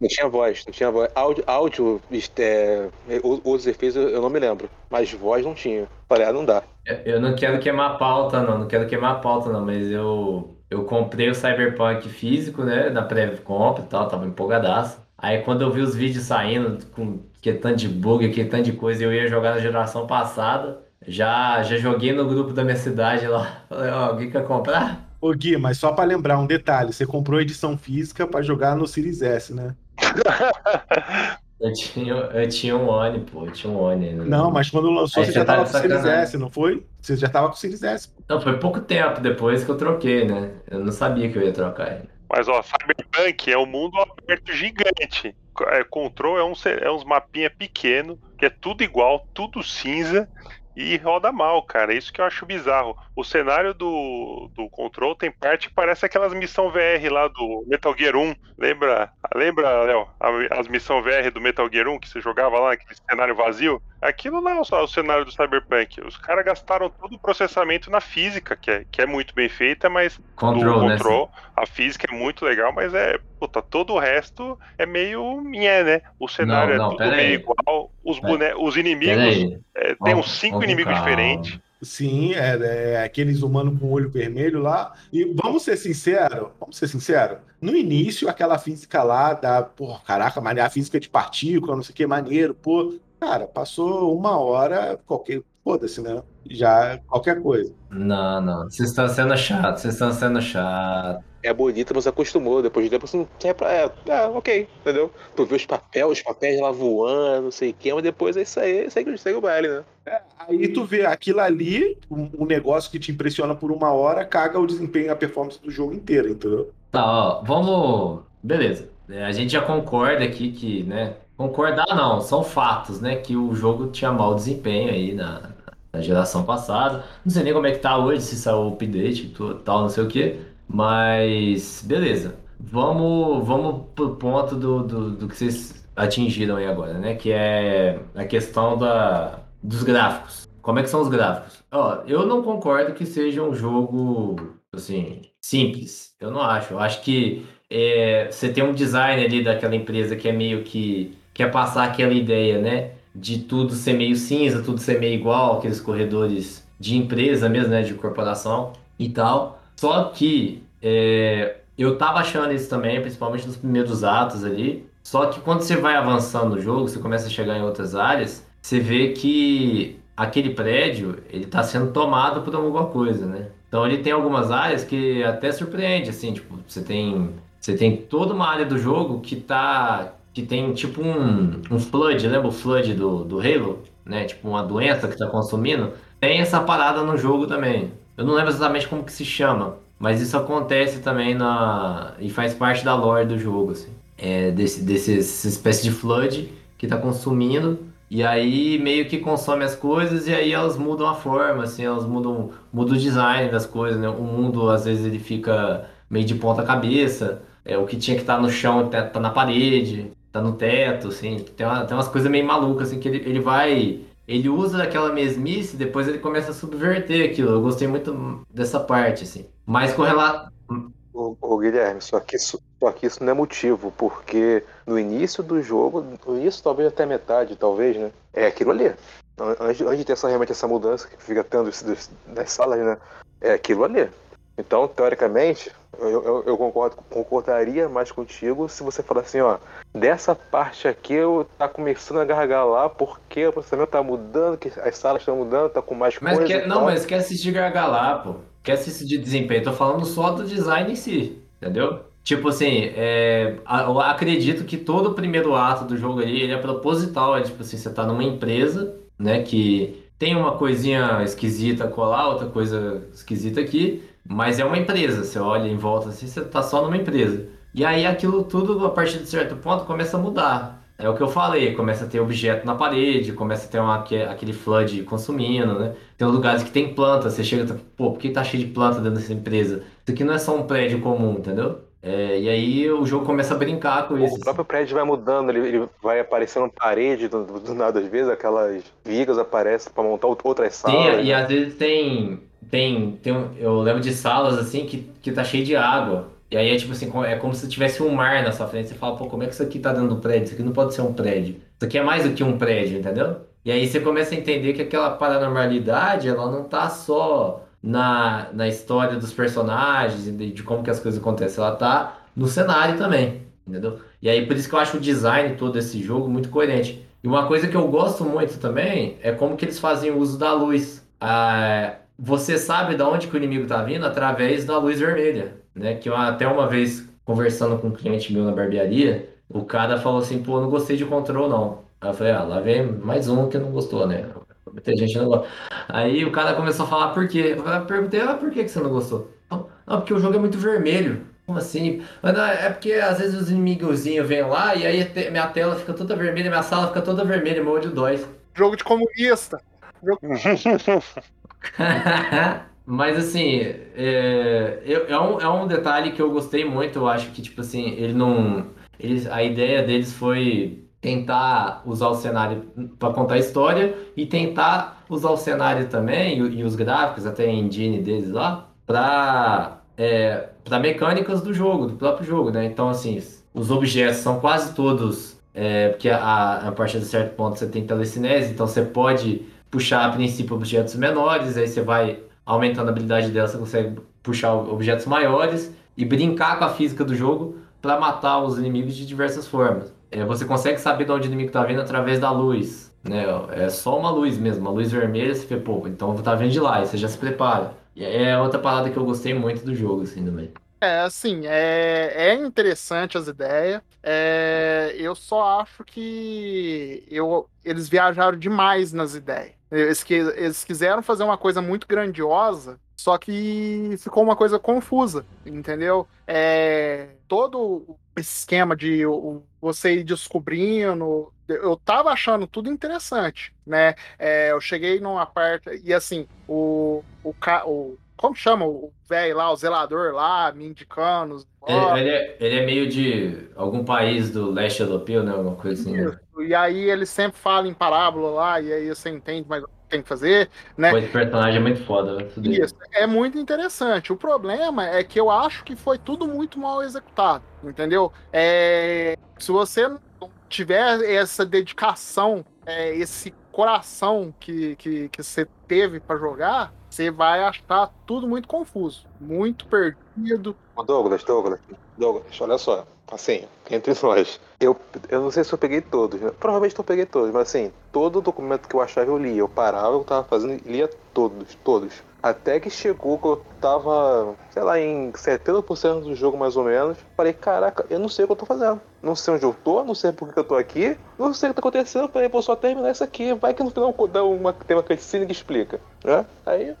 Não tinha voz, não tinha voz. Áudio, áudio é, os efeitos eu não me lembro, mas voz não tinha. Falei, ah, não dá. Eu não quero queimar a pauta, não, não quero queimar a pauta, não, mas eu eu comprei o Cyberpunk físico, né? Na pré-compra e tal, tava empolgadaço. Aí quando eu vi os vídeos saindo com que tanto de bug, que tanto de coisa, eu ia jogar na geração passada. Já, já joguei no grupo da minha cidade lá. Falei, ó, alguém quer comprar? Ô Gui, mas só para lembrar um detalhe, você comprou a edição física para jogar no Series S, né? Eu tinha, eu tinha um One, pô, eu tinha um One ainda. Não, mas quando lançou, Aí você já tava com o Series S, não foi? Você já tava com o Series S. Não, foi pouco tempo depois que eu troquei, né? Eu não sabia que eu ia trocar ainda. Mas, ó, Cyberpunk é um mundo aberto gigante. É, Control é uns, é uns mapinha pequeno, que é tudo igual, tudo cinza e roda mal, cara. Isso que eu acho bizarro. O cenário do, do Control tem parte que parece aquelas missão VR lá do Metal Gear 1. Lembra, lembra Léo, as missão VR do Metal Gear 1 que você jogava lá, aquele cenário vazio? Aquilo não é só o cenário do Cyberpunk. Os caras gastaram todo o processamento na física, que é, que é muito bem feita, mas control, do né, Control, a física é muito legal, mas é, puta, todo o resto é meio minha, né? O cenário não, não, é tudo meio aí. igual, os, bone... os inimigos, é, tem uns cinco inimigos calma. diferentes. Sim, é, é, aqueles humanos com olho vermelho lá. E vamos ser sinceros, vamos ser sinceros. No início, aquela física lá da, pô, caraca, mas a física de partícula, não sei o que, maneiro, pô. Cara, passou uma hora, qualquer. Foda-se, né? Já qualquer coisa. Não, não. Vocês estão sendo chato, vocês estão sendo chato. É bonita, mas acostumou. Depois de tempo você não quer pra. É, é, ok, entendeu? Tu vê os papéis, os papéis lá voando, não sei o que, mas depois é isso aí, segue, segue o baile, né? É, aí tu vê aquilo ali, um, um, negócio que te impressiona por uma hora, caga o desempenho e a performance do jogo inteiro, entendeu? Tá, ó, vamos. Beleza. É, a gente já concorda aqui que, né? Concordar não, são fatos, né? Que o jogo tinha mau desempenho aí na, na geração passada. Não sei nem como é que tá hoje, se saiu o update e tal, não sei o que. Mas, beleza. Vamos, vamos pro ponto do, do, do, que vocês atingiram aí agora, né? Que é a questão da, dos gráficos. Como é que são os gráficos? Ó, eu não concordo que seja um jogo, assim, simples. Eu não acho. Eu acho que é, você tem um design ali daquela empresa que é meio que quer passar aquela ideia, né? de tudo ser meio cinza, tudo ser meio igual, aqueles corredores de empresa mesmo, né? De corporação e tal. Só que é, eu tava achando isso também, principalmente nos primeiros atos ali. Só que quando você vai avançando no jogo, você começa a chegar em outras áreas, você vê que aquele prédio, ele tá sendo tomado por alguma coisa, né? Então ele tem algumas áreas que até surpreende, assim, tipo, você tem, você tem toda uma área do jogo que tá, que tem tipo um, um flood, lembra o flood do, do Halo? Né? Tipo uma doença que tá consumindo. Tem essa parada no jogo também. Eu não lembro exatamente como que se chama, mas isso acontece também na e faz parte da lore do jogo, assim. É desse, desse essa espécie de flood que tá consumindo e aí meio que consome as coisas e aí elas mudam a forma, assim, elas mudam, mudam o design das coisas, né? O mundo às vezes ele fica meio de ponta cabeça, é o que tinha que estar tá no chão tá, tá na parede, tá no teto, assim, tem, uma, tem umas coisas meio malucas assim que ele, ele vai ele usa aquela mesmice depois ele começa a subverter aquilo. Eu gostei muito dessa parte, assim. Mas com relação. Ô, ô, Guilherme, só que, isso, só que isso não é motivo, porque no início do jogo, no início talvez até metade, talvez, né? É aquilo ali. Antes, antes de ter essa, realmente essa mudança que fica tendo das salas, né? É aquilo ali. Então, teoricamente, eu, eu, eu, concordo, concordaria mais contigo se você falar assim, ó, dessa parte aqui eu tá começando a gargalar porque o processamento tá mudando, que as salas estão mudando, tá com mais mas coisa. Quer, não, mas quer assistir gargalar, pô. Quer assistir de desempenho. Tô falando só do design em si, entendeu? Tipo assim, é, eu acredito que todo o primeiro ato do jogo ali, ele é proposital, é tipo assim, você tá numa empresa, né, que tem uma coisinha esquisita colar, outra coisa esquisita aqui, mas é uma empresa, você olha em volta assim, você tá só numa empresa. E aí aquilo tudo, a partir de certo ponto, começa a mudar. É o que eu falei, começa a ter objeto na parede, começa a ter uma, aquele flood consumindo, né? Tem lugares que tem planta, você chega e pô, por que tá cheio de planta dentro dessa empresa? Isso aqui não é só um prédio comum, entendeu? É, e aí o jogo começa a brincar com isso. O próprio prédio vai mudando, ele, ele vai aparecendo parede do, do, nada, às vezes aquelas vigas aparecem para montar outras salas. Né? e às vezes tem tem, tem eu lembro de salas assim que, que tá cheio de água. E aí é tipo assim, é como se tivesse um mar na sua frente. Você fala, pô, como é que isso aqui tá dentro do prédio? Isso aqui não pode ser um prédio. Isso aqui é mais do que um prédio, entendeu? E aí você começa a entender que aquela paranormalidade, ela não tá só na, na história dos personagens e de, de como que as coisas acontecem. Ela tá no cenário também, entendeu? E aí por isso que eu acho o design todo desse jogo muito coerente. E uma coisa que eu gosto muito também é como que eles fazem o uso da luz. Ah, você sabe de onde que o inimigo está vindo através da luz vermelha, né? Que eu, até uma vez conversando com um cliente meu na barbearia, o cara falou assim, pô, não gostei de control não. Aí eu falei, ah, lá vem mais um que não gostou, né? Muita gente não gosta. Aí o cara começou a falar por quê. Eu perguntei, ah, por que, que você não gostou? Não, porque o jogo é muito vermelho. Como assim? Mas não, é porque às vezes os inimigozinhos vêm lá e aí minha tela fica toda vermelha, minha sala fica toda vermelha, meu olho dói. Jogo de comunista. Jogo... Mas assim, é, é, um, é um detalhe que eu gostei muito. Eu acho que, tipo assim, ele não. Eles, a ideia deles foi tentar usar o cenário para contar a história e tentar usar o cenário também e, e os gráficos, até a engine deles lá, para é, para mecânicas do jogo, do próprio jogo, né? Então, assim, os objetos são quase todos. É, porque a, a partir de certo ponto você tem telecinese, então você pode puxar a princípio objetos menores, aí você vai aumentando a habilidade dela, você consegue puxar objetos maiores e brincar com a física do jogo para matar os inimigos de diversas formas. É, você consegue saber de onde o inimigo está vindo através da luz, né? É só uma luz mesmo, uma luz vermelha, você vê, pô, então tá vindo de lá, e você já se prepara. E é outra parada que eu gostei muito do jogo, assim, também. É, assim, é, é interessante as ideias. É, eu só acho que eu, eles viajaram demais nas ideias. Eles, eles quiseram fazer uma coisa muito grandiosa, só que ficou uma coisa confusa, entendeu? É, todo o esquema de você ir descobrindo, eu tava achando tudo interessante, né? É, eu cheguei numa parte, e assim, o, o, o como chama o velho lá, o zelador lá, me indicando. Ele, ele, é, ele, é, meio de algum país do leste europeu, né? Alguma coisa assim. Né? E aí ele sempre fala em parábola lá, e aí você entende mais o que tem que fazer, né? Esse personagem é muito foda, né? Isso, é muito interessante. O problema é que eu acho que foi tudo muito mal executado, entendeu? É, se você não tiver essa dedicação é, esse coração que, que, que você teve para jogar, você vai achar tudo muito confuso, muito perdido. Douglas, Douglas, Douglas, olha só. Assim, entre nós. Eu, eu não sei se eu peguei todos, né? Provavelmente eu peguei todos, mas assim, todo documento que eu achava eu lia. Eu parava, eu tava fazendo lia todos, todos. Até que chegou que eu tava, sei lá, em 70% do jogo mais ou menos. Falei, caraca, eu não sei o que eu tô fazendo. Não sei onde eu tô, não sei por que eu tô aqui, não sei o que tá acontecendo. Falei, vou só terminar isso aqui. Vai que no final dá uma, tem uma cutscene que explica, né? Aí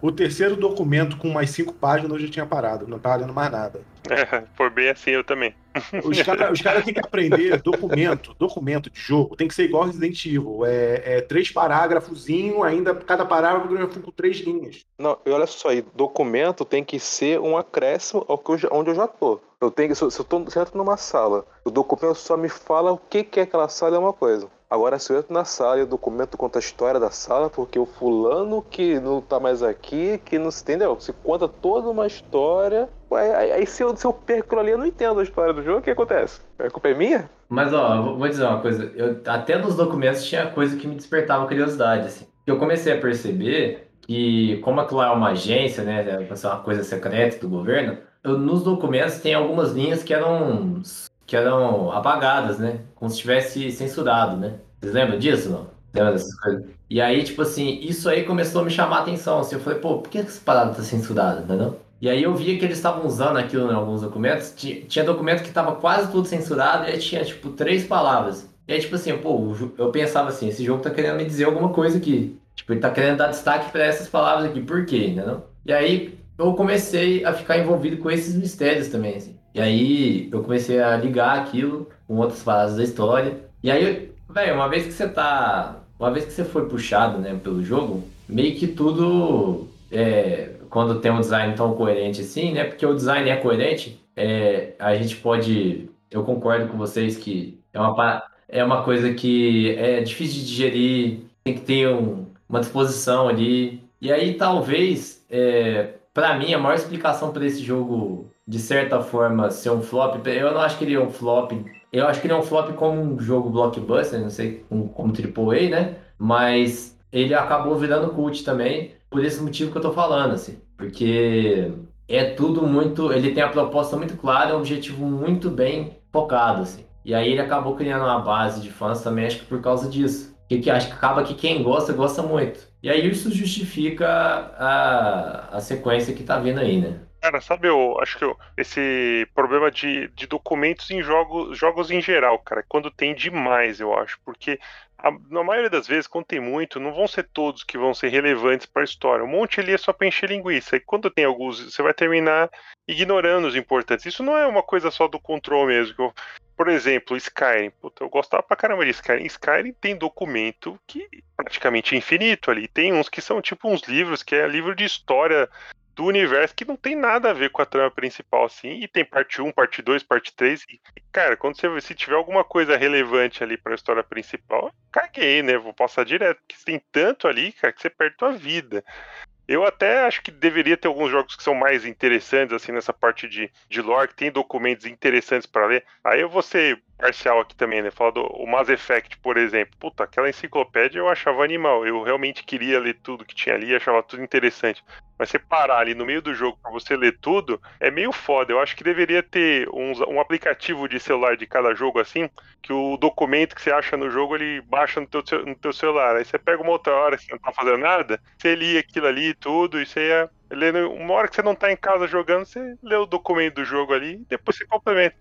O terceiro documento com mais cinco páginas eu já tinha parado, não tava lendo mais nada. É, foi bem assim eu também. Os caras cara têm que aprender documento, documento de jogo, tem que ser igual Resident Evil. É, é três parágrafozinho, ainda cada parágrafo com três linhas. Não, e olha só aí, documento tem que ser um acréscimo ao que eu já- onde eu já tô. Eu tenho que, se eu, tô se eu entro numa sala, o documento só me fala o que, que é aquela sala é uma coisa. Agora, se eu entro na sala e o documento conta a história da sala, porque o fulano que não tá mais aqui, que não se entendeu, se conta toda uma história, aí, se, eu, se eu perco ali, eu não entendo a história do jogo, o que acontece? A culpa é minha? Mas ó, vou- dizer uma coisa, eu, até nos documentos tinha coisa que me despertava curiosidade, assim. Eu comecei a perceber que, como aquilo é uma agência, né, é uma coisa secreta do governo, eu- nos documentos tem algumas linhas que eram, que eram apagadas, né, como se tivesse censurado, né. Vocês lembram disso, não? Lembra dessas coisas? E aí, tipo assim, isso aí começou a me chamar a atenção, assim, eu falei, pô, por que essa parada tá censurada, entendeu? E aí eu via que eles estavam usando aquilo em alguns documentos. Ti- Tinha documento que tava quase tudo censurado e tinha, tipo, três palavras. E aí, tipo assim, pô, eu pensava assim, esse jogo tá querendo me dizer alguma coisa aqui. Tipo, ele tá querendo dar destaque pra essas palavras aqui. Por quê, entendeu? E aí eu comecei a ficar envolvido com esses mistérios também, assim. E aí eu comecei a ligar aquilo com outras paradas da história. E aí, velho, uma vez que você tá... Uma vez que você foi puxado, né, pelo jogo, meio que tudo... É, quando tem um design tão coerente assim, né? Porque o design é coerente, é, a gente pode. Eu concordo com vocês que é uma, é uma coisa que é difícil de digerir, tem que ter um- uma disposição ali. E aí, talvez, é, para mim, a maior explicação para esse jogo, de certa forma, ser um flop, eu não acho que ele é um flop. Eu acho que ele é um flop como um jogo blockbuster, não sei, como, como AAA, né? Mas ele acabou virando cult também, por esse motivo que eu tô falando, assim. Porque é tudo muito. Ele tem a proposta muito clara, um objetivo muito bem focado, assim. E aí ele acabou criando uma base de fãs também, acho que por causa disso. Que, que acho que acaba que quem gosta, gosta muito. E aí isso justifica a, a sequência que tá vindo aí, né? Cara, sabe, eu acho que eu- esse problema de, de documentos em jogos, jogos em geral, cara, quando tem demais, eu acho, porque a- na maioria das vezes, quando tem muito, não vão ser todos que vão ser relevantes para a história. Um monte ali é só pra encher linguiça. E quando tem alguns, você vai terminar ignorando os importantes. Isso não é uma coisa só do control mesmo. por exemplo, Skyrim. Puta, eu gostava pra caramba de Skyrim. Skyrim tem documento que é praticamente infinito ali. Tem uns que são tipo uns livros, que é livro de história do universo que não tem nada a ver com a trama principal, assim, e tem parte 1, parte 2, parte 3, e, cara, quando você se tiver alguma coisa relevante ali pra história principal, caguei, né, vou passar direto, porque tem tanto ali, cara, que você perde tua vida. Eu até acho que deveria ter alguns jogos que são mais interessantes, assim, nessa parte de, de lore, que tem documentos interessantes pra ler. Aí eu vou ser parcial aqui também, né? Falar do o Mass Effect, por exemplo. Puta, aquela enciclopédia eu achava animal. Eu realmente queria ler tudo que tinha ali, achava tudo interessante. Mas você parar ali no meio do jogo pra você ler tudo, é meio foda. Eu acho que deveria ter uns- um aplicativo de celular de cada jogo, assim, que o documento que você acha no jogo, ele baixa no teu, no teu celular. Aí você pega uma outra hora que não tá fazendo nada, você lia aquilo ali e tudo, e você ia lendo. Uma hora que você não tá em casa jogando, você lê o documento do jogo ali e depois você complementa.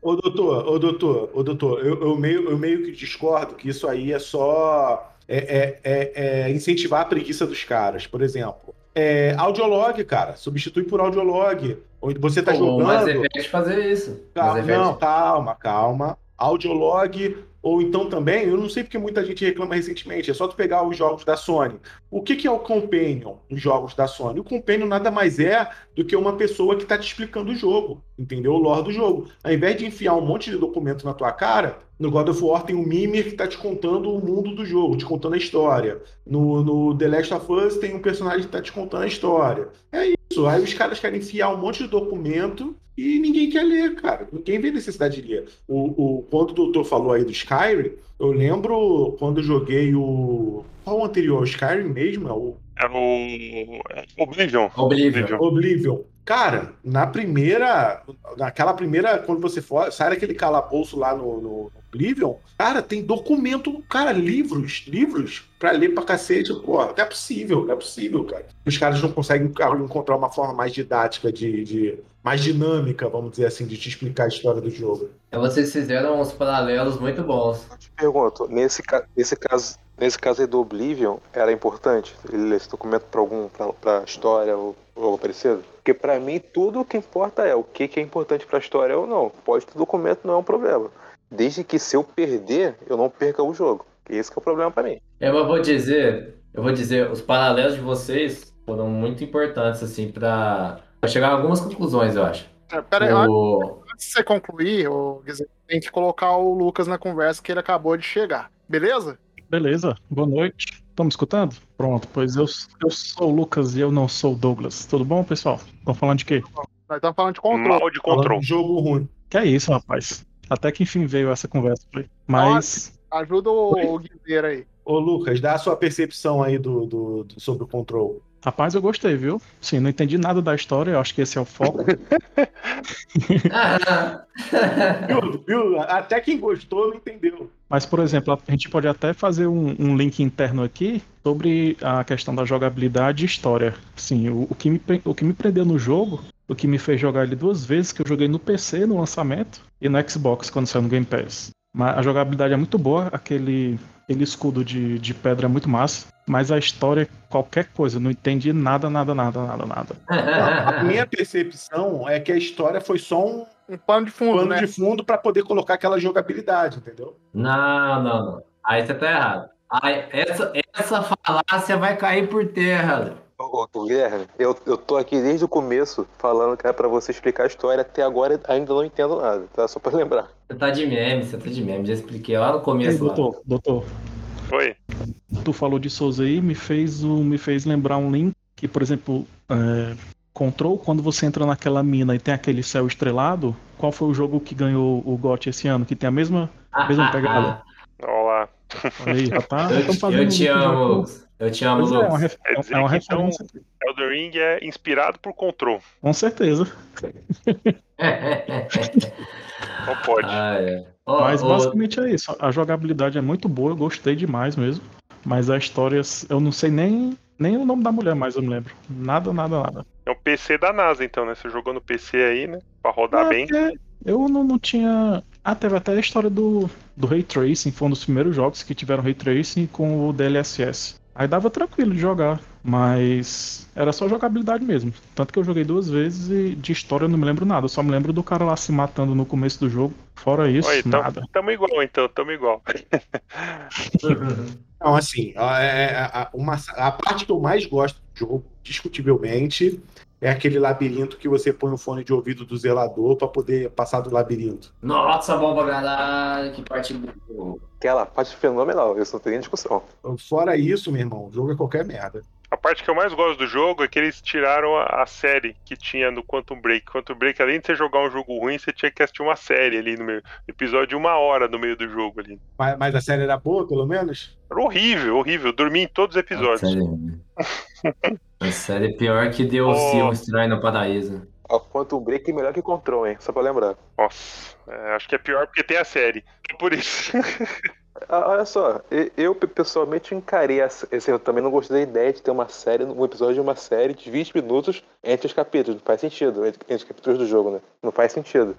Ô doutor, ô doutor, ô doutor, eu, eu meio, eu meio que discordo que isso aí é só é, é- é- é incentivar a preguiça dos caras. Por exemplo, é, audiolog, cara, substitui por audiolog. Você tá Pô, jogando. Effect fazer isso. Calma, Effect- não, calma, calma. Audiolog, ou então também, eu não sei porque muita gente reclama recentemente, é só tu pegar os jogos da Sony. O que, que é o Companion nos jogos da Sony? O Companion nada mais é do que uma pessoa que tá te explicando o jogo, entendeu? O lore do jogo. Ao invés de enfiar um monte de documento na tua cara, no God of War tem um Mimir que tá te contando o mundo do jogo, te contando a história. No, no The Last of Us tem um personagem que tá te contando a história. É isso. Aí os caras querem enfiar um monte de documento e ninguém quer ler, cara. Ninguém vê necessidade de ler. O, o, quando o doutor falou aí do Skyrim, eu lembro quando eu joguei o. Qual o anterior? O Skyrim mesmo? É o Era o. é, Oblivion. Oblivion. Oblivion. Cara, na primeira. Naquela primeira. Quando você for, sai daquele calabouço lá no, no Oblivion, cara, tem documento, cara, livros, livros pra ler pra cacete. Pô, não é possível, não é possível, cara. Os caras não conseguem encontrar uma forma mais didática, de, de mais dinâmica, vamos dizer assim, de te explicar a história do jogo. Então vocês fizeram uns paralelos muito bons. Eu te pergunto, nesse, nesse caso, nesse caso aí do Oblivion, era importante ele ler esse documento pra algum, pra, pra história ou algo parecido? Porque pra mim tudo o que importa é o que, que é importante pra história ou não. Pode ter documento, não é um problema. Desde que se eu perder, eu não perca o jogo. Esse que é o problema pra mim. Eu vou dizer, eu vou dizer, os paralelos de vocês foram muito importantes, assim, pra, pra chegar a algumas conclusões, eu acho. Pera aí, antes O... de você concluir, Guizê, tem que colocar o Lucas na conversa que ele acabou de chegar. Beleza? Beleza, boa noite. Estão me escutando? Pronto, pois eu, eu sou o Lucas e eu não sou o Douglas. Tudo bom, pessoal? Estão falando de quê? Nós estamos falando de controle. Mal de Falando control. de jogo ruim. Que é isso, rapaz. Até que enfim veio essa conversa. Mas, Ajuda o, o Guizeiro aí. Ô, Lucas, dá a sua percepção aí do, do- do- sobre o control. rapaz, eu gostei, viu? Sim, não entendi nada da história, eu acho que esse é o foco. Ah, Viu? Viu? Até quem gostou não entendeu. Mas, por exemplo, a gente pode até fazer um, um link interno aqui sobre a questão da jogabilidade e história. Sim, o, o que me, o que me prendeu no jogo, o que me fez jogar ele duas vezes, que eu joguei no PC no lançamento e no Xbox quando saiu no Game Pass. Mas a jogabilidade é muito boa, aquele, aquele escudo de, de pedra é muito massa. Mas a história, qualquer coisa, não entendi nada, nada, nada, nada, nada. A minha percepção é que a história foi só um Um pano de fundo, pano né? de fundo para poder colocar aquela jogabilidade, entendeu? Não, não, não. Aí você tá errado. Aí, essa, essa falácia vai cair por terra. Ô, ô, Guilherme, eu, eu tô aqui desde o começo falando que era pra você explicar a história. Até agora ainda não entendo nada, tá? Só pra lembrar. Você tá de meme, você tá de meme. Já expliquei lá no Ei, começo. lá. doutor, doutor, Oi. tu falou de Souza aí, me fez, o- me fez lembrar um link que, por exemplo, é, Control, quando você entra naquela mina e tem aquele céu estrelado, qual foi o jogo que ganhou o GOT esse ano? Que tem a mesma, mesma pegada? Olha lá. Olha aí, já tá. Eu, tão te- fazendo eu te um amo, Lucas. Eu te amo, Pois é, é uma, Lucas. ref- dizer é uma que, então, referência. Elden Ring é inspirado por Control. Com certeza. Não pode. Ah, é. Ó, Mas basicamente é isso. A jogabilidade é muito boa, eu gostei demais mesmo. Mas a história, eu não sei nem, nem o nome da mulher mais, eu me lembro. Nada, nada, nada. É um PC da NASA, então, né? Você jogou no PC aí, né? Pra rodar É, bem. Eu não, não tinha. Ah, teve até a história do, do Ray Tracing, foi um dos primeiros jogos que tiveram Ray Tracing com o DLSS. Aí dava tranquilo de jogar, mas era só jogabilidade mesmo. Tanto que eu joguei duas vezes e de história eu não me lembro nada. Eu só me lembro do cara lá se matando no começo do jogo. Fora isso, Oi, então, nada. tamo igual, então, tamo igual. Não, assim, a, é- a- uma, a parte que eu mais gosto do jogo, discutivelmente, é aquele labirinto que você põe o fone de ouvido do zelador para poder passar do labirinto. Nossa, bom pra caralho, que parte boa. Aquela parte fenomenal, não tem nem discussão. Fora isso, meu irmão, o jogo é qualquer merda. A parte que eu mais gosto do jogo é que eles tiraram a, a série que tinha no Quantum Break. Quantum Break, além de você jogar um jogo ruim, você tinha que assistir uma série ali no meio. Episódio de uma hora no meio do jogo ali. Mas, mas a série era boa, pelo menos? Era horrível, horrível. Eu dormi em todos os episódios. Sério. A série é pior que DLC, Oh. um estranho no paraíso. A Quantum Break é melhor que Control, hein? Só pra lembrar. Nossa, é, acho que é pior porque tem a série. É por isso. Ah, olha só, eu pe- pessoalmente encarei esse, eu também não gostei da ideia de ter uma série, um episódio de uma série de 20 minutos entre os capítulos. Não faz sentido, entre, os capítulos do jogo, né? Não faz sentido.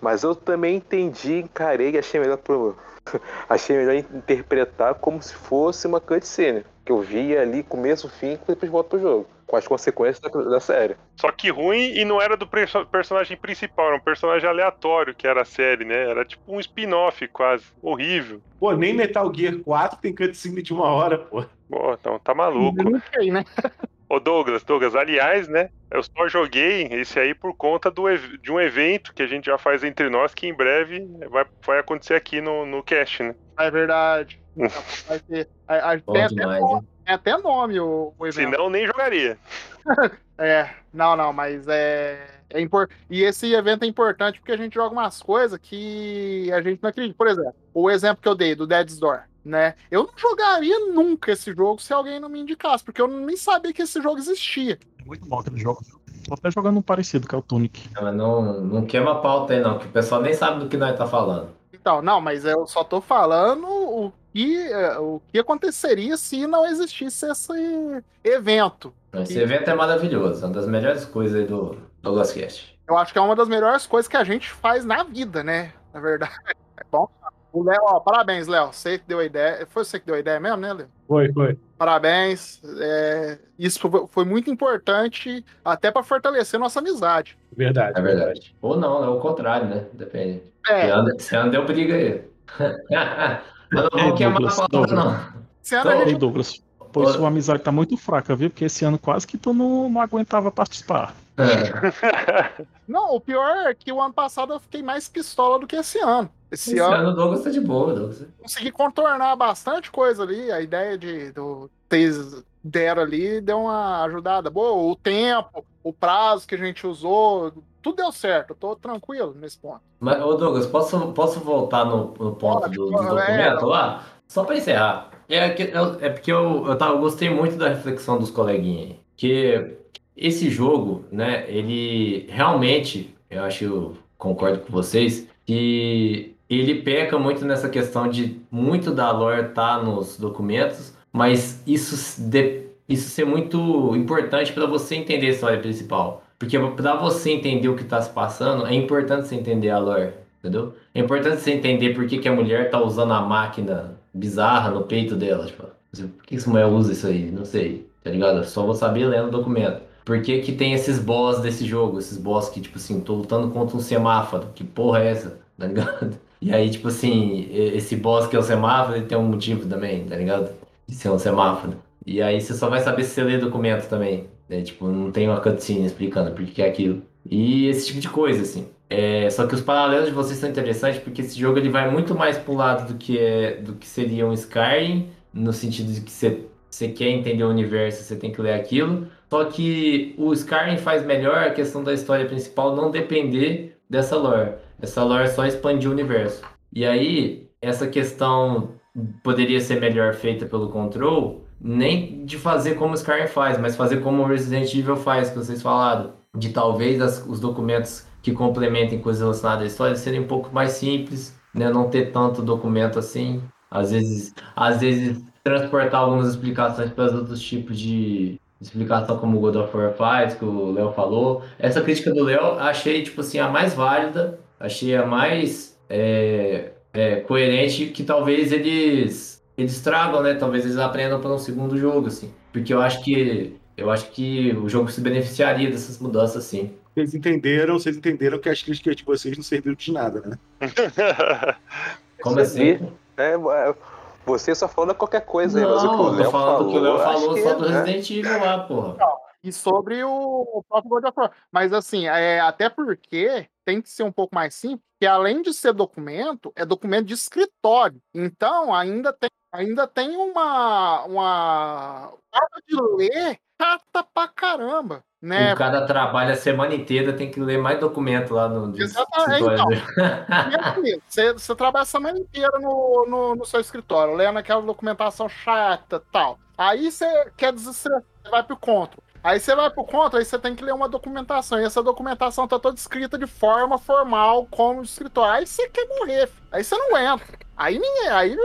Mas eu também entendi, encarei e achei melhor pro. achei melhor interpretar como se fosse uma cutscene. Que eu via ali começo, fim e depois volto pro jogo. Com as consequências da, da série. Só que ruim e não era do perso- personagem principal, era um personagem aleatório que era a série, né? Era tipo um spin-off quase. Horrível. Pô, nem Metal Gear 4 tem cutscene de uma hora, pô. Pô, então tá maluco. Não sei, né? Ô Douglas, Douglas, aliás, né? Eu só joguei esse aí por conta do, de um evento que a gente já faz entre nós, que em breve vai, vai acontecer aqui no, no cast, né? É verdade. Vai ter- a- a- tem, até demais, tem até nome o, o evento. Senão nem jogaria. É, não, não, mas é. é impor... E esse evento é importante porque a gente joga umas coisas que a gente não acredita. Por exemplo, o exemplo que eu dei do Dead's Door, né? Eu não jogaria nunca esse jogo se alguém não me indicasse, porque eu nem sabia que esse jogo existia. Muito bom aquele jogo. Tô até jogando um parecido, que é o Tunic. Não, não, não queima a pauta aí, não, que o pessoal nem sabe do que nós tá falando. Então, não, mas eu só tô falando o que, é, o que aconteceria se não existisse esse evento. Esse evento é maravilhoso, é uma das melhores coisas aí do Douglas Cast. Eu acho que é uma das melhores coisas que a gente faz na vida, né? Na verdade. É bom. O Léo, ó, parabéns, Léo. Você que deu a ideia. Foi você que deu a ideia mesmo, né, Léo? Foi, foi. Parabéns. É, isso foi- muito importante até para fortalecer nossa amizade. Verdade. É verdade. Ou não, é o contrário, né? Depende. Você É, anda, você anda deu briga aí. Mas não vou Ei, queimar a Douglas, pauta, Douglas. não. esse ano a Então, Douglas, pois sua amizade tá muito fraca, viu? Porque esse ano quase que tu não, não aguentava participar. É. Não, o pior é que o ano passado eu fiquei mais pistola do que esse ano. Esse, Esse ano ano o Douglas tá de boa, Douglas. eu consegui contornar bastante coisa ali. A ideia de do vocês deram ali deu uma ajudada boa. O tempo, o prazo que a gente usou, tudo deu certo. Eu tô tranquilo nesse ponto. Mas, ô Douglas, posso, posso voltar no, no ponto do, do documento é. lá? Só pra encerrar. É, que, é porque eu, eu, tava, eu gostei muito da reflexão dos coleguinhas. aí. Que esse jogo, né, ele realmente, eu acho, eu concordo com vocês, que ele peca muito nessa questão de muito da lore tá nos documentos, mas isso, de- isso ser muito importante para você entender a história principal. Porque para você entender o que tá se passando, é importante você entender a lore, entendeu? É importante você entender por que, que a mulher tá usando a máquina bizarra no peito dela, tipo, por que essa mulher usa isso aí? Não sei, tá ligado? Só vou saber lendo o documento. Por que, que tem esses boss desse jogo? Esses boss que, tipo assim, tô lutando contra um semáforo. Que porra é essa? Tá ligado? E aí, tipo assim, esse boss que é o semáforo, ele tem um motivo também, tá ligado? De ser um semáforo. E aí você só vai saber se você lê documento também. Né? Tipo, não tem uma cutscene explicando por que é aquilo. E esse tipo de coisa, assim. É, só que os paralelos de vocês são interessantes porque esse jogo ele vai muito mais pro lado do que, é, do que seria um Skyrim, no sentido de que você, quer entender o universo, você tem que ler aquilo. Só que o Skyrim faz melhor a questão da história principal não depender dessa lore. Essa lore só expandir o universo. E aí, essa questão poderia ser melhor feita pelo Control, nem de fazer como o Skyrim faz, mas fazer como o Resident Evil faz, que vocês falaram. De talvez as- os documentos que complementem coisas relacionadas à história serem um pouco mais simples, né? Não ter tanto documento assim. Às vezes, às vezes transportar algumas explicações para os outros tipos de explicação, como o God of War faz, que o Léo falou. Essa crítica do Léo, achei, tipo assim, a mais válida, achei a mais é, é, coerente, que talvez eles, eles tragam, né? Talvez eles aprendam para um segundo jogo, assim. Porque eu acho que eu acho que o jogo se beneficiaria dessas mudanças, sim. Vocês entenderam, vocês entenderam que as críticas de vocês não serviram de nada, né? Como assim? É, é, você só falando qualquer coisa aí, mas o que o Não, eu tô Léo falando falou. do que o Léo falou só é, do né? Resident Evil lá, porra. E sobre o, o próprio God of War. Mas assim, é, até porque tem que ser um pouco mais simples, que além de ser documento, é documento de escritório. Então, ainda tem, ainda tem uma, uma forma de ler chata pra caramba, né? O cara trabalha a semana inteira, tem que ler mais documento lá no Exatamente, então. dele. E assim, Você, você trabalha a semana inteira no, no, no seu escritório, lendo aquela documentação chata tal. Aí você quer desestressar, você vai pro contra. Aí você vai pro contra, aí você tem que ler uma documentação. E essa documentação tá toda escrita de forma formal, como escritório. Aí você quer morrer, filho. aí você não entra. Aí ninguém, aí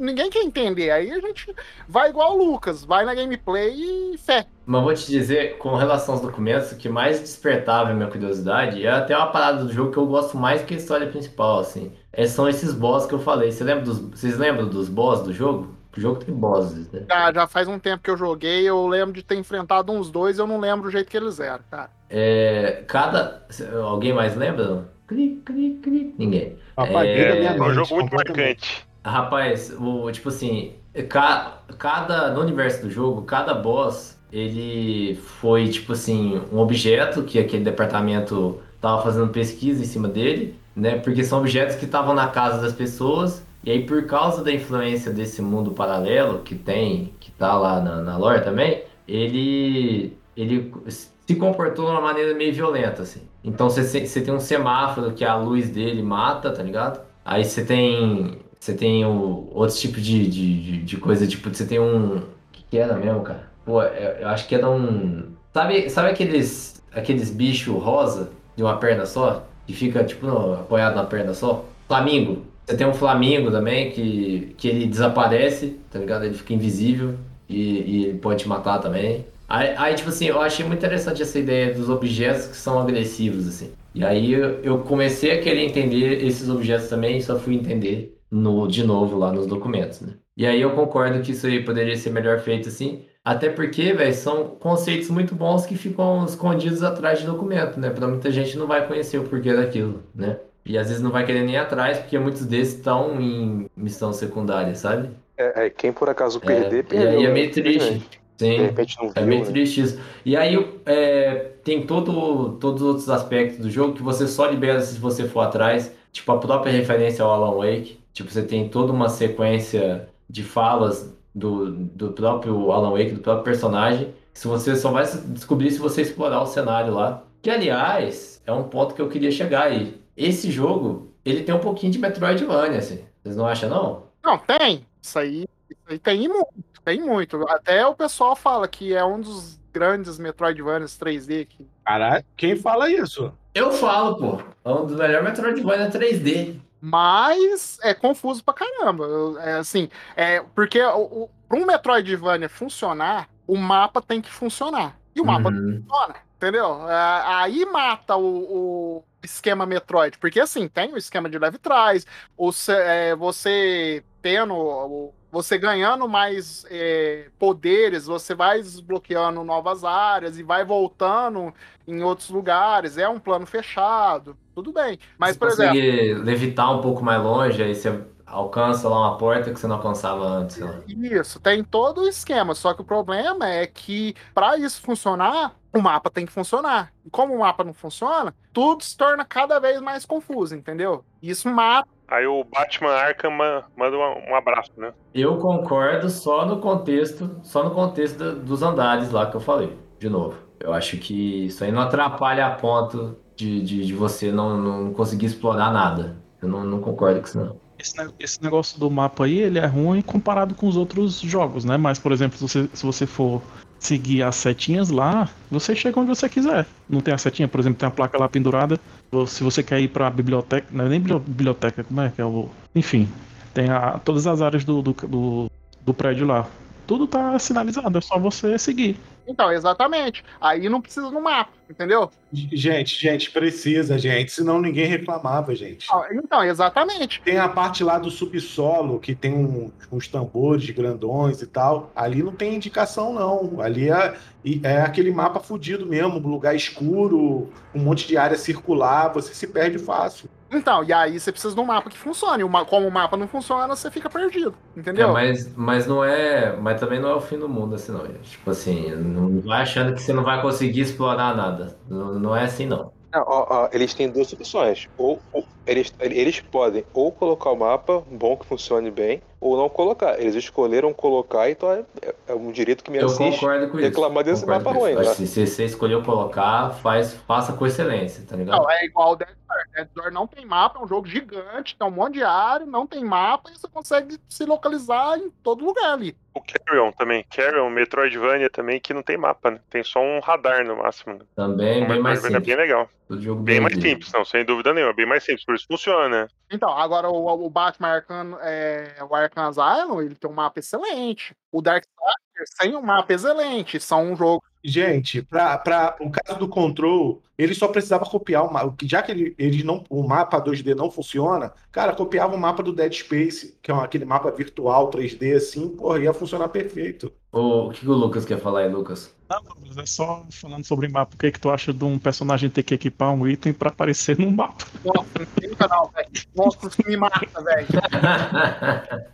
ninguém quer entender. Aí a gente vai igual o Lucas, vai na gameplay e fé. Mas vou te dizer, com relação aos documentos, o que mais despertava a minha curiosidade é até uma parada do jogo que eu gosto mais que a história principal, assim. É, são esses boss que eu falei. Você lembra dos, vocês lembram dos boss do jogo? O jogo tem bosses, né? Já, já faz um tempo que eu joguei, eu lembro de ter enfrentado uns dois, eu não lembro o jeito que eles eram, cara. É, cada. Alguém mais lembra? Cri, cri, cri. Ninguém. Apaguei É, da minha É um mente. jogo muito marcante. Rapaz, o, tipo assim, ca- cada, no universo do jogo, cada boss, ele foi, tipo assim, um objeto que aquele departamento tava fazendo pesquisa em cima dele, né? Porque são objetos que estavam na casa das pessoas, e aí por causa da influência desse mundo paralelo que tem, que tá lá na, na lore também, ele, ele se comportou de uma maneira meio violenta, assim. Então você tem um semáforo que a luz dele mata, tá ligado? Aí você tem. Você tem o, outros tipos de, de, de, coisa, tipo, você tem um. O que, era mesmo, cara? Pô, eu, eu acho que era um. Sabe, sabe aqueles, aqueles bichos rosa de uma perna só? Que fica, tipo, no- apoiado na perna só? Flamingo. Você tem um Flamingo também, que, que ele desaparece, tá ligado? Ele fica invisível e, e pode te matar também. Aí, aí, tipo assim, eu achei muito interessante essa ideia dos objetos que são agressivos, assim. E aí eu comecei a querer entender esses objetos também e só fui entender no, de novo lá nos documentos, né? E aí eu concordo que isso aí poderia ser melhor feito assim. Até porque, velho, são conceitos muito bons que ficam escondidos atrás de documento, né? Pra muita gente não vai conhecer o porquê daquilo, né? E às vezes não vai querer nem ir atrás, porque muitos desses estão em missão secundária, sabe? É, é, quem por acaso É, perder, e perdeu. aí é né? meio triste. Infelizmente. De Sim. repente não É viu, meio né? triste isso. E aí é, tem todo, todos os outros aspectos do jogo que você só libera se você for atrás. Tipo, a própria referência ao Alan Wake. Tipo, você tem toda uma sequência de falas do, do próprio Alan Wake, do próprio personagem. Se você só vai descobrir se você explorar o cenário lá. Que, aliás, é um ponto que eu queria chegar aí. Esse jogo, ele tem um pouquinho de Metroidvania, assim. Vocês não acham, não? Não, tem. Isso aí, isso aí tem muito, tem muito. Até o pessoal fala que é um dos grandes Metroidvanias 3D que Caralho, quem fala isso? Eu falo, pô. É um dos melhores Metroidvania 3D. Mas é confuso pra caramba. É assim, é porque o, o, para um Metroidvania funcionar, o mapa tem que funcionar. E o mapa não Uhum. funciona, entendeu? É, Aí mata o, o esquema Metroid. Porque assim, tem o esquema de leve trás, se- é, você tendo. o- Você ganhando mais é, poderes, você vai desbloqueando novas áreas e vai voltando em outros lugares. É um plano fechado, tudo bem. Mas, você por exemplo. consegue levitar um pouco mais longe, aí você alcança lá uma porta que você não alcançava antes. lá. Isso, tem todo o esquema, só que o problema é que para isso funcionar, o mapa tem que funcionar. E como o mapa não funciona, tudo se torna cada vez mais confuso, entendeu? Isso mata. Aí o Batman Arkham ma- manda um, abraço, né? Eu concordo só no contexto, só no contexto dos andares lá que eu falei, de novo. Eu acho que isso aí não atrapalha a ponto de, de, de você não, não conseguir explorar nada. Eu não, não concordo com isso, não. Esse, esse negócio do mapa aí, ele é ruim comparado com os outros jogos, né? Mas, por exemplo, se você, se você for seguir as setinhas lá, você chega onde você quiser. Não tem a setinha, por exemplo, tem a placa lá pendurada. Se você quer ir pra biblioteca, não é nem bibli- biblioteca, como é que é o. Enfim, tem a, todas as áreas do, do, do, do prédio lá. Tudo tá sinalizado, é só você seguir. Então, exatamente. Aí não precisa no mapa, entendeu? Gente, gente, precisa, gente. Senão ninguém reclamava, gente. Ah, Então, exatamente. Tem a parte lá do subsolo, que tem um- uns tambores grandões e tal. Ali não tem indicação, não. Ali é, é aquele mapa fudido mesmo, lugar escuro, um monte de área circular, você se perde fácil. Então, e aí você precisa de um mapa que funcione. Como o mapa não funciona, você fica perdido, É, entendeu? mas, mas não é. Mas também não é o fim do mundo assim, não. gente. Tipo assim, não vai achando que você não vai conseguir explorar nada. Não, não é assim, não. Não, ó, ó, eles têm duas opções. Ou, ou- eles, eles podem ou colocar o mapa bom que funcione bem, ou não colocar. Eles escolheram colocar, então é, é um direito que me Eu assiste. concordo com isso. reclamar desse Concordo mapa com isso. ruim, né? Se você escolheu colocar, faz, faça com excelência, tá ligado? Não, é igual o Dead Door. Dead Door não tem mapa, é um jogo gigante, tem um monte de área, não tem mapa e você consegue se localizar em todo lugar ali. O Carrion também. Carrion, Metroidvania também, que não tem mapa, né? Tem só um radar no máximo. Né? Também O bem mais Metroidvania é bem simples. legal. Bem mais 2D. simples, não, sem dúvida nenhuma. Bem mais simples, por isso funciona. Então, agora o, o Batman Arkham, é, o Arkham Asylum, ele tem um mapa excelente. O Darksiders tem um mapa excelente. São um jogo. Gente, para o caso do Control, ele só precisava copiar o mapa. Já que ele, ele não, o mapa 2D não funciona, cara, copiava o mapa do Dead Space, que é aquele mapa virtual 3D, assim, porra, ia funcionar perfeito. O, que o Lucas quer falar aí, Lucas? Não, mas é só falando sobre mapa. O que, é que tu acha de um personagem ter que equipar um item pra aparecer no mapa? Nossa, não tem no canal, velho. Nossa, isso me mata, velho.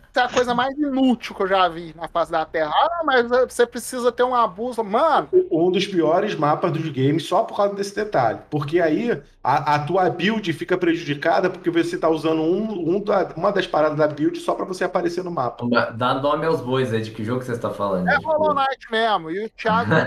Isso é a coisa mais inútil que eu já vi na face da Terra. Ah, mas você precisa ter uma bússola. Mano, Um dos piores mapas dos games só por causa desse detalhe. Porque aí a, a tua build fica prejudicada porque você tá usando um, um da- uma das paradas da build só pra você aparecer no mapa. Dá nome aos bois aí, de que jogo que você está falando? é? Hollow Knight mesmo. E o Thiago.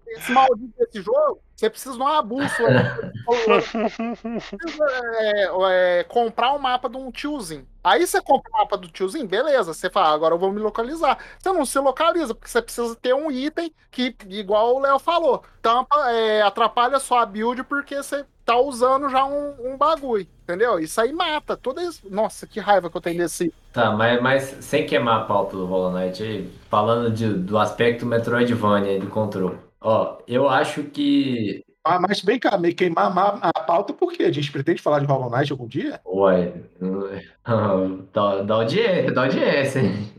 esse maldito desse jogo, você precisa de uma bússola. Você precisa, é, é, comprar um mapa de um tiozinho. Aí você compra o mapa do tiozinho, beleza. Você fala, agora eu vou me localizar. Você não se localiza, porque você precisa ter um item que, igual o Léo falou, tampa, é, atrapalha a sua build porque você tá usando já um, um bagulho, entendeu? Isso aí mata. Toda isso... Nossa, que raiva que eu tenho desse. Tá, mas, mas sem queimar a pauta do Hollow Knight aí, falando de, do aspecto Metroidvania de controle. Ó, eu acho que. Ah, mas bem cá, meio queimar a, pauta por quê? A gente pretende falar de Hollow Knight algum dia? Ué, da, da audiência, da audiência, hein?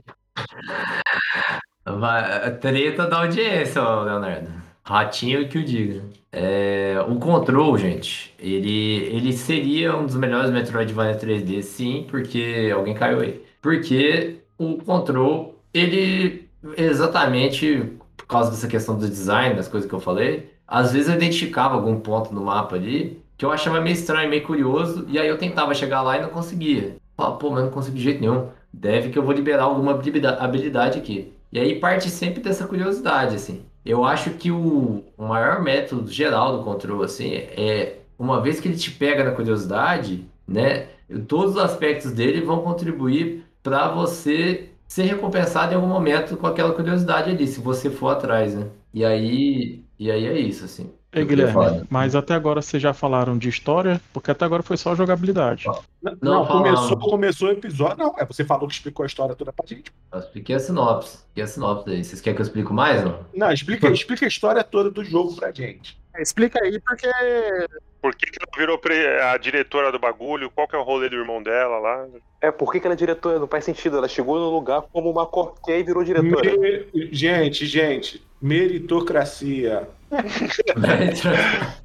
Vai, treta da audiência, Leonardo. Ratinho que o diga. É, o Control, gente, ele, ele seria um dos melhores Metroidvania 3D, sim, porque alguém caiu aí. Porque o Control, ele exatamente causa dessa questão do design, das coisas que eu falei, às vezes eu identificava algum ponto no mapa ali que eu achava meio estranho, meio curioso, e aí eu tentava chegar lá e não conseguia. Falava, pô, mas não consigo de jeito nenhum. Deve que eu vou liberar alguma habilidade aqui. E aí parte sempre dessa curiosidade, assim. Eu acho que o, o maior método geral do controle, assim, é uma vez que ele te pega na curiosidade, né? Todos os aspectos dele vão contribuir para você ser recompensado em algum momento com aquela curiosidade ali, se você for atrás, né? E aí, e aí é isso, assim. Ei, Guilherme, mas até agora vocês já falaram de história, porque até agora foi só jogabilidade. Não, não começou, começou o episódio. Não, é você falou que explicou a história toda pra gente. Eu expliquei a sinopse. Expliquei a sinopse aí. Vocês querem que eu explique mais, não? Não, explica, explica a história toda do jogo pra gente. Explica aí, porque. Por que, que ela virou a diretora do bagulho? Qual que é o rolê do irmão dela lá? É, por que, que ela é diretora? Não faz sentido. Ela chegou no lugar como uma corqueia e virou diretora. Me... Gente, gente, meritocracia.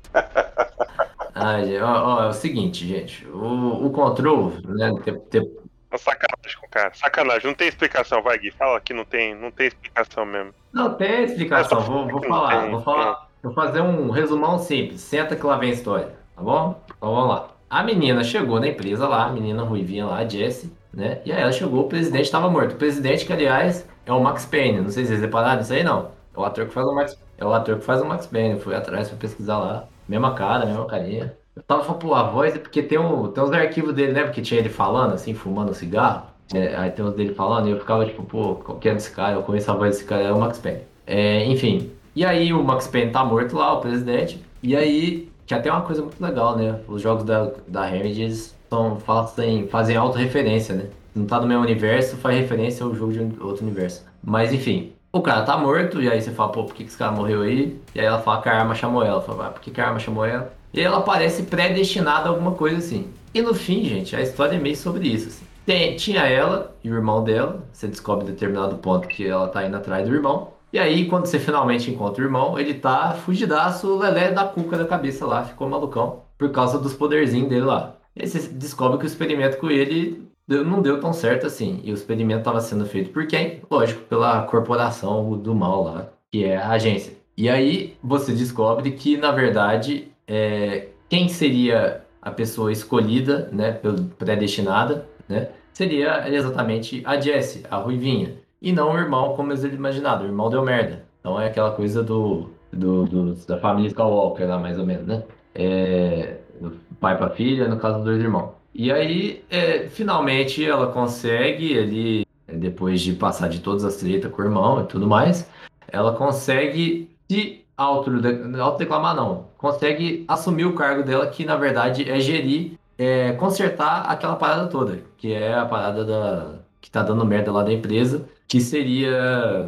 Ai, ó, ó, é o seguinte, gente. O, o control, né? Ter, ter... Sacanagem com o cara. Sacanagem. Não tem explicação, vai, Gui. Fala que não tem, não tem explicação mesmo. Não tem explicação. Vou, vou falar. Tem, vou falar. Vou fazer um resumão simples. Senta que lá vem a história, tá bom? Então vamos lá. A menina chegou na empresa lá, a menina ruivinha lá, a Jessie, né? E aí ela chegou, o presidente estava morto. O presidente, que aliás é o Max Payne. Não sei se vocês repararam isso aí, não. É o ator que faz o Max, é o ator que faz o Max Payne. Eu fui atrás pra pesquisar lá. Mesma cara, mesma carinha. Eu tava falando, pô, a voz é porque tem, um, tem uns arquivos dele, né? Porque tinha ele falando, assim, fumando cigarro. É, aí tem uns dele falando, e eu ficava tipo, pô, qual que é desse cara? Eu conheço a voz desse cara, é o Max Payne. É, enfim. E aí o Max Payne tá morto lá, o presidente. E aí, que até é uma coisa muito legal, né? Os jogos da, da Remedy, eles são, fazem, fazem autorreferência, né? Não tá no mesmo universo, faz referência ao jogo de outro universo. Mas enfim, o cara tá morto, e aí você fala, pô, por que, que esse cara morreu aí? E aí ela fala que a arma chamou ela. Fala, ah, por que, que a arma chamou ela? E ela parece predestinada a alguma coisa assim. E no fim, gente, a história é meio sobre isso. Assim. Tem, tinha ela e o irmão dela. Você descobre em determinado ponto que ela tá indo atrás do irmão. E aí, quando você finalmente encontra o irmão, ele tá fugidaço, lelé da cuca da cabeça lá, ficou malucão, por causa dos poderzinhos dele lá. E aí você descobre que o experimento com ele não deu tão certo assim. E o experimento estava sendo feito por quem? Lógico, pela corporação do mal lá, que é a agência. E aí você descobre que, na verdade, é, quem seria a pessoa escolhida, né, predestinada, né, seria exatamente a Jessie, a Ruivinha, e não o irmão como eles imaginaram. O irmão deu merda. Então é aquela coisa do, do, do da família Skywalker lá, mais ou menos, né? É, do pai para filha, no caso dos dois irmãos. E aí, é, finalmente, ela consegue, ele, depois de passar de todas as tretas com o irmão e tudo mais, ela consegue se autodeclamar, não, consegue assumir o cargo dela, que na verdade é gerir, é, consertar aquela parada toda, que é a parada da que tá dando merda lá da empresa, que seria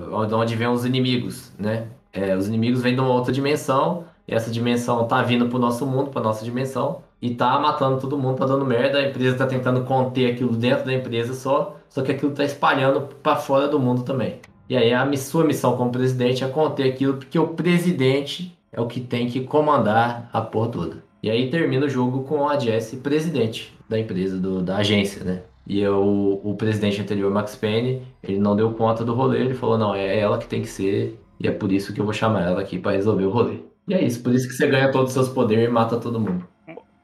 onde vem os inimigos, né? É, os inimigos vêm de uma outra dimensão, e essa dimensão tá vindo pro nosso mundo, pra nossa dimensão, e tá matando todo mundo, tá dando merda, a empresa tá tentando conter aquilo dentro da empresa só, só que aquilo tá espalhando para fora do mundo também. E aí a sua missão como presidente é conter aquilo, porque o presidente é o que tem que comandar a porra toda. E aí termina o jogo com a Jesse presidente da empresa, do, da agência, né? E eu, o presidente anterior, Max Payne, ele não deu conta do rolê, ele falou, não, é ela que tem que ser, e é por isso que eu vou chamar ela aqui para resolver o rolê. E é isso, por isso que você ganha todos os seus poderes e mata todo mundo.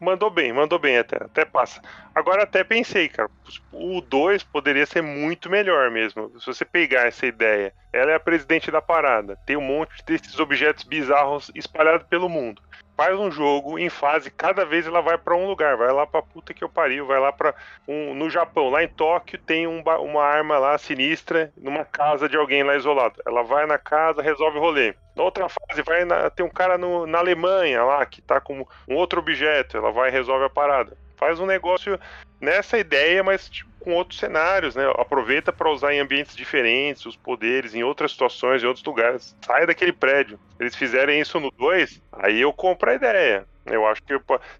Mandou bem, mandou bem até, até passa. Agora até pensei, cara, o 2 poderia ser muito melhor mesmo. Se você pegar essa ideia, ela é a presidente da parada, tem um monte desses objetos bizarros espalhados pelo mundo. Faz um jogo em fase, cada vez ela vai para um lugar, vai lá pra puta que eu pariu, vai lá para um no Japão, lá em Tóquio tem um, uma arma lá sinistra numa casa de alguém lá isolado. Ela vai na casa, resolve o rolê. Na outra fase, vai na, tem um cara no, na Alemanha lá que tá com um outro objeto, ela vai e resolve a parada. Faz um negócio nessa ideia, mas tipo, com outros cenários, né? Aproveita para usar em ambientes diferentes, os poderes, em outras situações, em outros lugares. Sai daquele prédio. Eles fizerem isso no 2, aí eu compro a ideia. Eu acho que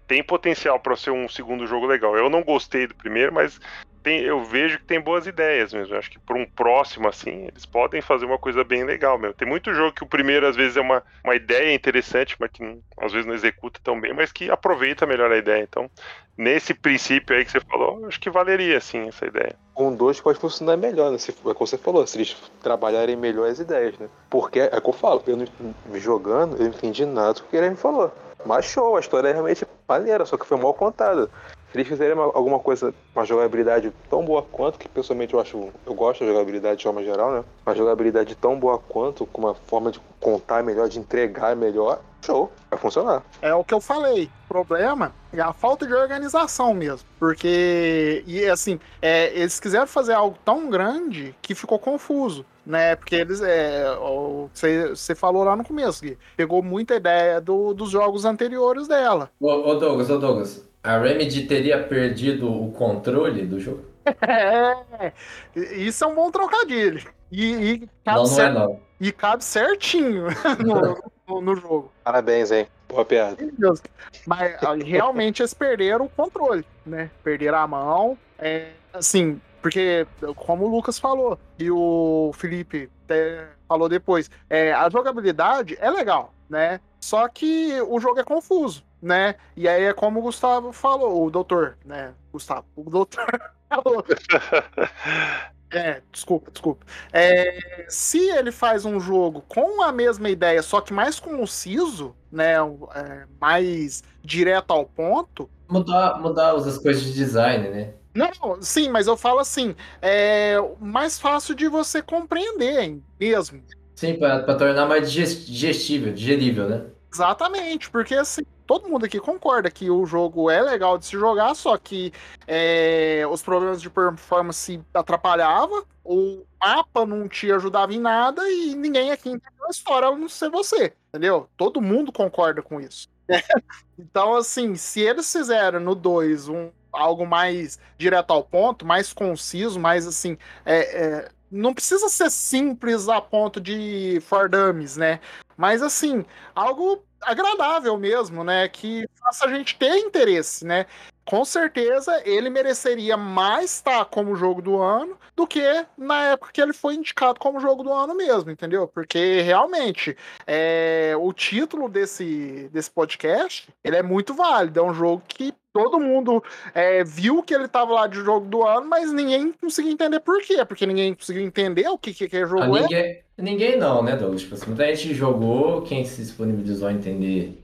tem potencial para ser um segundo jogo legal. Eu não gostei do primeiro, mas tem, eu vejo que tem boas ideias mesmo. Eu acho que para um próximo, assim, eles podem fazer uma coisa bem legal mesmo. Tem muito jogo que o primeiro, às vezes, é uma, uma ideia interessante, mas que às vezes não executa tão bem, mas que aproveita melhor a ideia. Então, nesse princípio aí que você falou, acho que valeria, sim, essa ideia. Com dois pode funcionar melhor, né? Se, como você falou, se eles trabalharem melhor as ideias, né? Porque é que eu falo, eu não, jogando, eu não entendi nada do que ele me falou. Mas show, a história é realmente maneira, só que foi mal contada. Se eles fizerem alguma coisa, uma jogabilidade tão boa quanto, que pessoalmente eu acho, eu gosto da jogabilidade de forma geral, né? Uma jogabilidade tão boa quanto, com uma forma de contar melhor, de entregar melhor, show, vai funcionar. É o que eu falei. O problema é a falta de organização mesmo. Porque, e assim, é, eles quiseram fazer algo tão grande que ficou confuso né? Porque eles. Você é, falou lá no começo, Gui, pegou muita ideia do, dos jogos anteriores dela. Ô, ô, Douglas, ô Douglas, a Remedy teria perdido o controle do jogo? É, isso é um bom trocadilho. E, e cabe, não, não é, não. E cabe certinho no, no, no, jogo. Parabéns, hein? Boa piada. Mas realmente eles perderam o controle, né? Perderam a mão. É, assim, porque, como o Lucas falou, e o Felipe falou depois, é, a jogabilidade é legal, né? Só que o jogo é confuso né? E aí é como o Gustavo falou, o doutor, né? Gustavo, o doutor falou. É, desculpa, desculpa. É, se ele faz um jogo com a mesma ideia, só que mais conciso, né? É, mais direto ao ponto. Mudar, mudar as coisas de design, né? Não, sim, mas eu falo assim, é mais fácil de você compreender mesmo. Sim, para tornar mais digestível, digerível, né? Exatamente, porque assim, todo mundo aqui concorda que o jogo é legal de se jogar, só que é, os problemas de performance atrapalhavam, o mapa não te ajudava em nada e ninguém aqui entendeu a história, a não ser você, entendeu? Todo mundo concorda com isso. então, assim, se eles fizeram no 2 um, algo mais direto ao ponto, mais conciso, mais assim, é, é, não precisa ser simples a ponto de for dummies, né? Mas assim, algo agradável mesmo, né? Que faça a gente ter interesse, né? Com certeza ele mereceria mais estar como jogo do ano do que na época que ele foi indicado como jogo do ano mesmo, entendeu? Porque realmente é, o título desse, desse podcast ele é muito válido. É um jogo que todo mundo é, viu que ele estava lá de jogo do ano, mas ninguém conseguiu entender por quê. Porque ninguém conseguiu entender o que, que, que jogo ah, ninguém, é. Ninguém não, né, Douglas? Tipo assim, muita gente jogou, quem se disponibilizou a entender,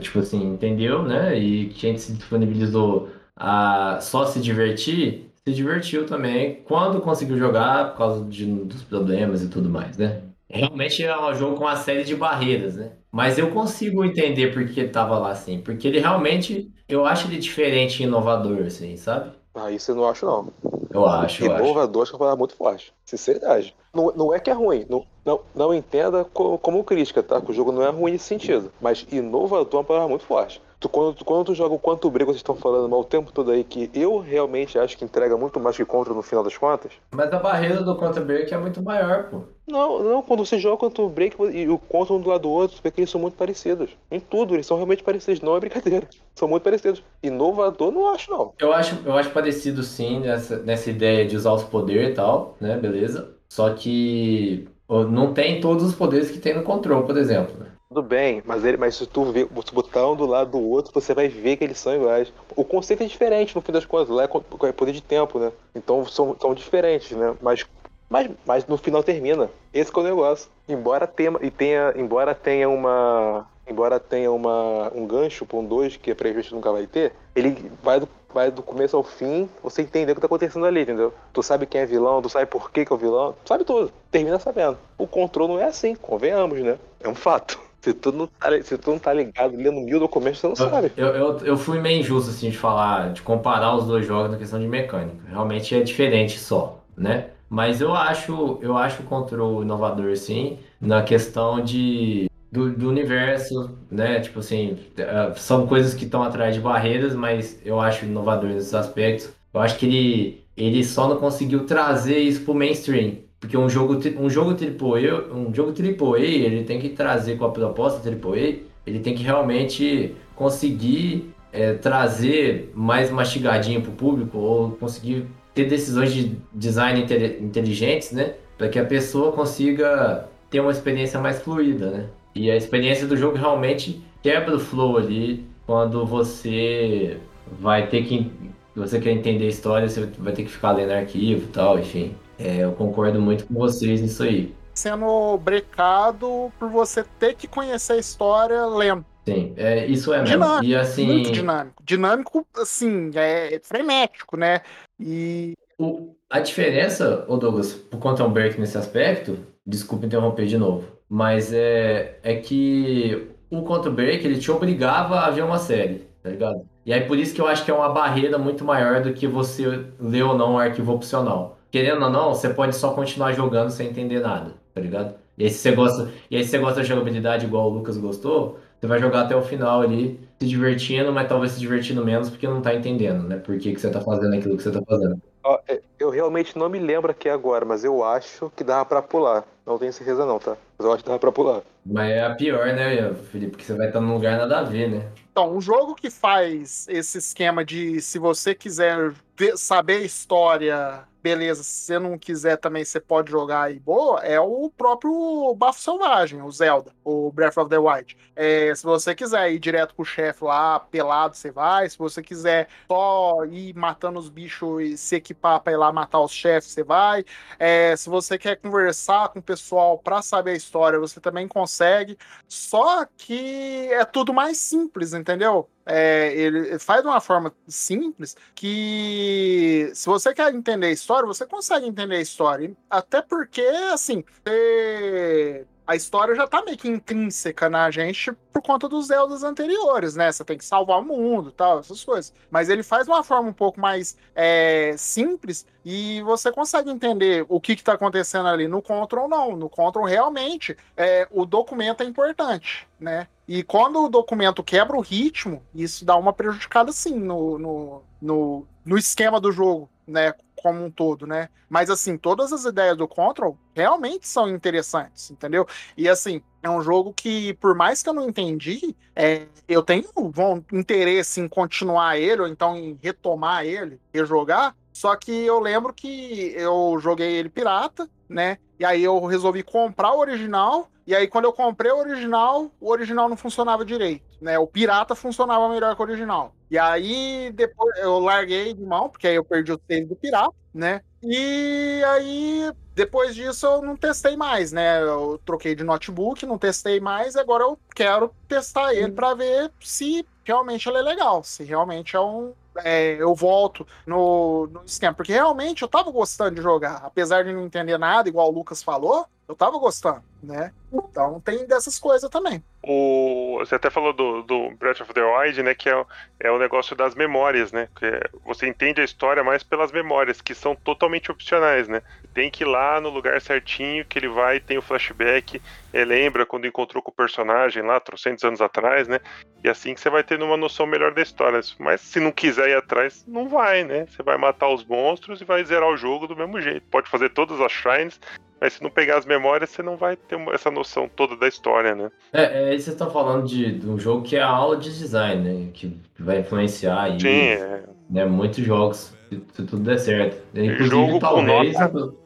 tipo assim, entendeu, né? E quem se disponibilizou a só se divertir, se divertiu também quando conseguiu jogar por causa de, dos problemas e tudo mais, né? Realmente é um jogo com uma série de barreiras, né? Mas eu consigo entender por que ele tava lá assim. Porque ele realmente, eu acho ele diferente e inovador, assim, sabe? Ah, isso eu não acho, não. Eu acho, eu Inovador, acho que é uma palavra muito forte. Sinceridade. Não, não é que é ruim. Não, não, não entenda como, como crítica, tá? Que o jogo não é ruim nesse sentido. Mas inovador é uma palavra muito forte. Tu, quando, tu, quando tu joga o quanto briga, vocês estão falando mal o tempo todo aí, que eu realmente acho que entrega muito mais que contra no final das contas. Mas a barreira do Quantum Break é muito maior, pô. Não, não, quando você joga o Quantum Break e o Quantum um do lado do outro, você vê que eles são muito parecidos. Em tudo, eles são realmente parecidos, não é brincadeira. São muito parecidos. Inovador, não acho, não. Eu acho, eu acho parecido sim nessa, nessa ideia de usar os poderes e tal, né? Beleza. Só que não tem todos os poderes que tem no control, por exemplo. Né? Tudo bem, mas, ele, mas se tu se botar um do lado do outro, você vai ver que eles são iguais. O conceito é diferente, no fim das contas. Lá é, é poder de tempo, né? Então são, são diferentes, né? Mas, mas, mas no final termina. Esse é o negócio. Embora tenha, e tenha, embora tenha uma. Embora tenha uma, um gancho para um 2 que a previsto nunca vai ter, ele vai do, vai do começo ao fim, você entender o que tá acontecendo ali, entendeu? Tu sabe quem é vilão, tu sabe por que, que é o vilão, tu sabe tudo, termina sabendo. O control não é assim, convenhamos, né? É um fato. Se tu não tá, se tu não tá ligado lendo mil documentos, você não sabe. Eu, eu, eu fui meio injusto assim de falar, de comparar os dois jogos na questão de mecânica. Realmente é diferente só, né? Mas eu acho, eu acho o control inovador sim, na questão de do, do universo, né? Tipo assim, é, são coisas que estão atrás de barreiras, mas eu acho inovador nesses aspectos. Eu acho que ele, ele só não conseguiu trazer isso pro mainstream. Porque um jogo, um jogo AAA, um jogo AAA, ele tem que trazer com a proposta AAA, ele tem que realmente conseguir é, trazer mais mastigadinho pro público, ou conseguir ter decisões de design inte- inteligentes, né? Para que a pessoa consiga ter uma experiência mais fluida, né? E a experiência do jogo realmente quebra o flow ali quando você vai ter que. Você quer entender a história, você vai ter que ficar lendo arquivo e tal, enfim. É, eu concordo muito com vocês nisso aí. Sendo brecado por você ter que conhecer a história lendo. Sim, é, isso é mesmo. Dinâmico, E assim, Muito dinâmico. Dinâmico, assim, é frenético, né? E o- a diferença, ô Douglas, pro Quantum Break nesse aspecto, desculpa interromper de novo, mas é, é que o Quantum Break ele te obrigava a ver uma série, tá ligado? E aí por isso que eu acho que é uma barreira muito maior do que você ler ou não um arquivo opcional. Querendo ou não, você pode só continuar jogando sem entender nada, tá ligado? E aí se você gosta, e aí se você gosta de jogabilidade igual o Lucas gostou, você vai jogar até o final ali, se divertindo, mas talvez se divertindo menos porque não tá entendendo, né? Por que, que você tá fazendo aquilo que você tá fazendo. É, Eu realmente não me lembro aqui agora, mas eu acho que dava pra pular. Não tenho certeza não, tá? Mas eu acho que dava pra pular. Mas é a pior, né, Felipe? Porque você vai estar num lugar nada a ver, né? Então, um jogo que faz esse esquema de se você quiser saber a história, beleza, se você não quiser também, você pode jogar aí boa, é o próprio Bafo Selvagem, o Zelda, o Breath of the Wild. É, se você quiser ir direto pro chefe lá, pelado, você vai. Se você quiser só ir matando os bichos e se equipar pra ir lá matar os chefes, você vai. É, se você quer conversar com o pessoal pra saber a história, você também consegue. Só que é tudo mais simples, entendeu? É, ele faz de uma forma simples que se você quer entender a história, você consegue entender a história. Até porque, assim, você- a história já tá meio que intrínseca na gente por conta dos Zeldas anteriores, né? Você tem que salvar o mundo tal, essas coisas. Mas ele faz de uma forma um pouco mais é, simples e você consegue entender o que, que tá acontecendo ali. No Control, não. No Control, realmente, é, o documento é importante, né? E quando o documento quebra o ritmo, isso dá uma prejudicada sim no, no, no, no esquema do jogo, né? Como um todo, né? Mas assim, todas as ideias do Control realmente são interessantes, entendeu? E assim, é um jogo que, por mais que eu não entendi, é, eu tenho bom interesse em continuar ele, ou então em retomar ele, rejogar. Só que eu lembro que eu joguei ele pirata, né? E aí eu resolvi comprar o original. E aí, quando eu comprei o original, o original não funcionava direito, né? O pirata funcionava melhor que o original. E aí, depois eu larguei de mão, porque aí eu perdi o save do pirata, né? E aí, depois disso, eu não testei mais, né? Eu troquei de notebook, não testei mais, agora eu quero testar ele para ver se realmente ele é legal, se realmente é um. É, eu volto no, no esquema, porque realmente eu tava gostando de jogar, apesar de não entender nada, igual o Lucas falou, eu tava gostando, né? Então tem dessas coisas também. O, você até falou do, do Breath of the Wild, né? Que é, é o negócio das memórias, né? Que é- você entende a história mais pelas memórias, que são totalmente opcionais, né? Tem que ir lá no lugar certinho que ele vai, tem o flashback, é, lembra quando encontrou com o personagem lá, trocentos anos atrás, né? E assim que você vai tendo uma noção melhor da história. Mas se não quiser ir atrás, não vai, né? Você vai matar os monstros e vai zerar o jogo do mesmo jeito. Pode fazer todas as shrines, mas se não pegar as memórias, você não vai ter essa noção toda da história, né? É, é, aí vocês estão falando de, de um jogo que é a aula de design, né? Que vai influenciar aí, Sim, é né? Muitos jogos, se, se tudo der certo. Inclusive, Jogo com talvez.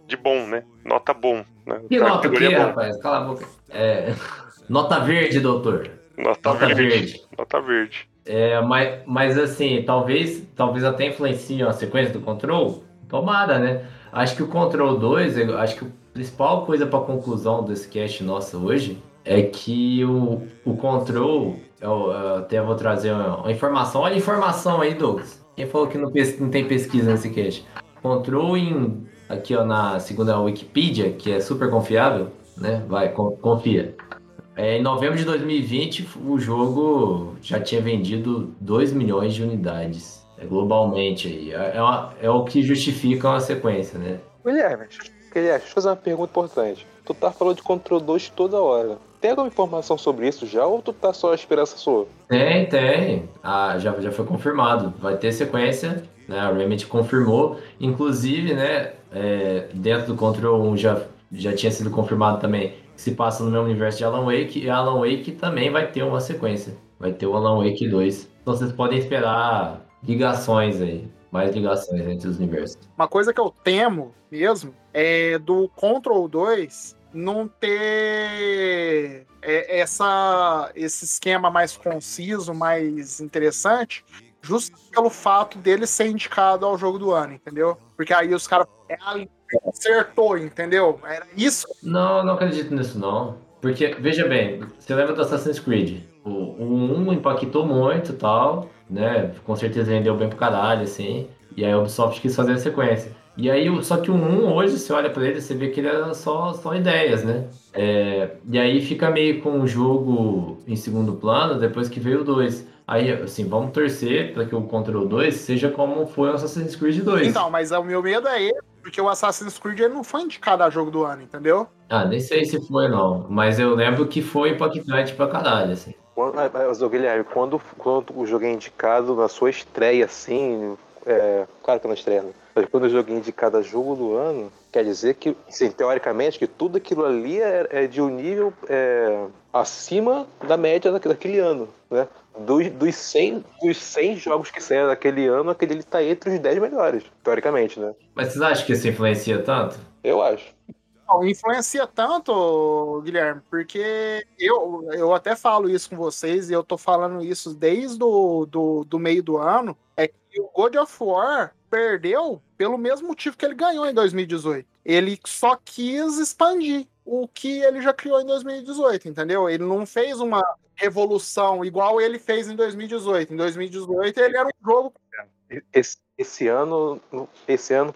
de bom, né? Nota bom. Né? Que nota quê, bom. rapaz? Cala a boca. É, nota verde, doutor. Nota, Nota verde. verde. Nota verde. É, mas, mas assim, talvez, talvez até influencie a sequência do Control. Tomada, né? Acho que o Control 2, eu acho que principal coisa para conclusão desse cast nosso hoje é que o, o Control, eu, eu até vou trazer uma, uma informação. Olha a informação aí, Douglas. Quem falou que não, não tem pesquisa nesse cast? Control em. Aqui, ó, na segunda Wikipedia, que é super confiável, né? Vai, con- confia. É, em novembro de 2020, o jogo já tinha vendido 2 milhões de unidades. É, globalmente aí. É, é uma- é o que justifica uma sequência, né? Guilherme, Deixa eu fazer uma pergunta importante. Tu tá falando de Control 2 toda hora. Tem alguma informação sobre isso já ou tu tá só a esperança sua? Tem, tem. Ah, já, já foi confirmado. Vai ter sequência, né? A Remedy confirmou. Inclusive, né? é, dentro do Control 1 já, já tinha sido confirmado também que se passa no mesmo universo de Alan Wake. E Alan Wake também vai ter uma sequência. Vai ter o Alan Wake 2. Então vocês podem esperar ligações aí. Mais ligações entre os universos. Uma coisa que eu temo mesmo é do Control 2 não ter é, essa, esse esquema mais conciso, mais interessante, justo pelo fato dele ser indicado ao jogo do ano, entendeu? Porque aí os caras ali, acertou, entendeu? Era isso. Não, não acredito nisso não. Porque, veja bem, você lembra do Assassin's Creed? O, o 1 impactou muito e tal, né? Com certeza vendeu bem pro caralho, assim. E aí a Ubisoft quis fazer a sequência. E aí, só que o 1 hoje, você olha pra ele, você vê que ele era só, só ideias, né? É, e aí fica meio com o jogo em segundo plano depois que veio o 2. Aí, assim, vamos torcer para que o Control 2 seja como foi o Assassin's Creed 2. Então, mas o meu medo é ele, porque o Assassin's Creed ele não foi indicado a jogo do ano, entendeu? Ah, nem sei se foi não, mas eu lembro que foi impactante pra caralho, assim. Quando, mas, mas, ô, Guilherme, quando, quando o jogo é indicado na sua estreia, assim, é, claro que na estreia, né? mas quando o jogo é indicado a jogo do ano, quer dizer que, sim, teoricamente, que tudo aquilo ali é, é de um nível é, acima da média daque- daquele ano, né? Dos, dos, 100, dos 100 jogos que saíram daquele ano, aquele ali tá entre os 10 melhores, teoricamente, né? Mas vocês acham que isso influencia tanto? Eu acho. Não, influencia tanto, Guilherme, porque eu, eu até falo isso com vocês, e eu tô falando isso desde o do, do meio do ano, que o God of War perdeu pelo mesmo motivo que ele ganhou em 2018. Ele só quis expandir o que ele já criou em 2018, entendeu? Ele não fez uma revolução igual ele fez em 2018. Em 2018 ele era um jogo Esse, esse ano, esse ano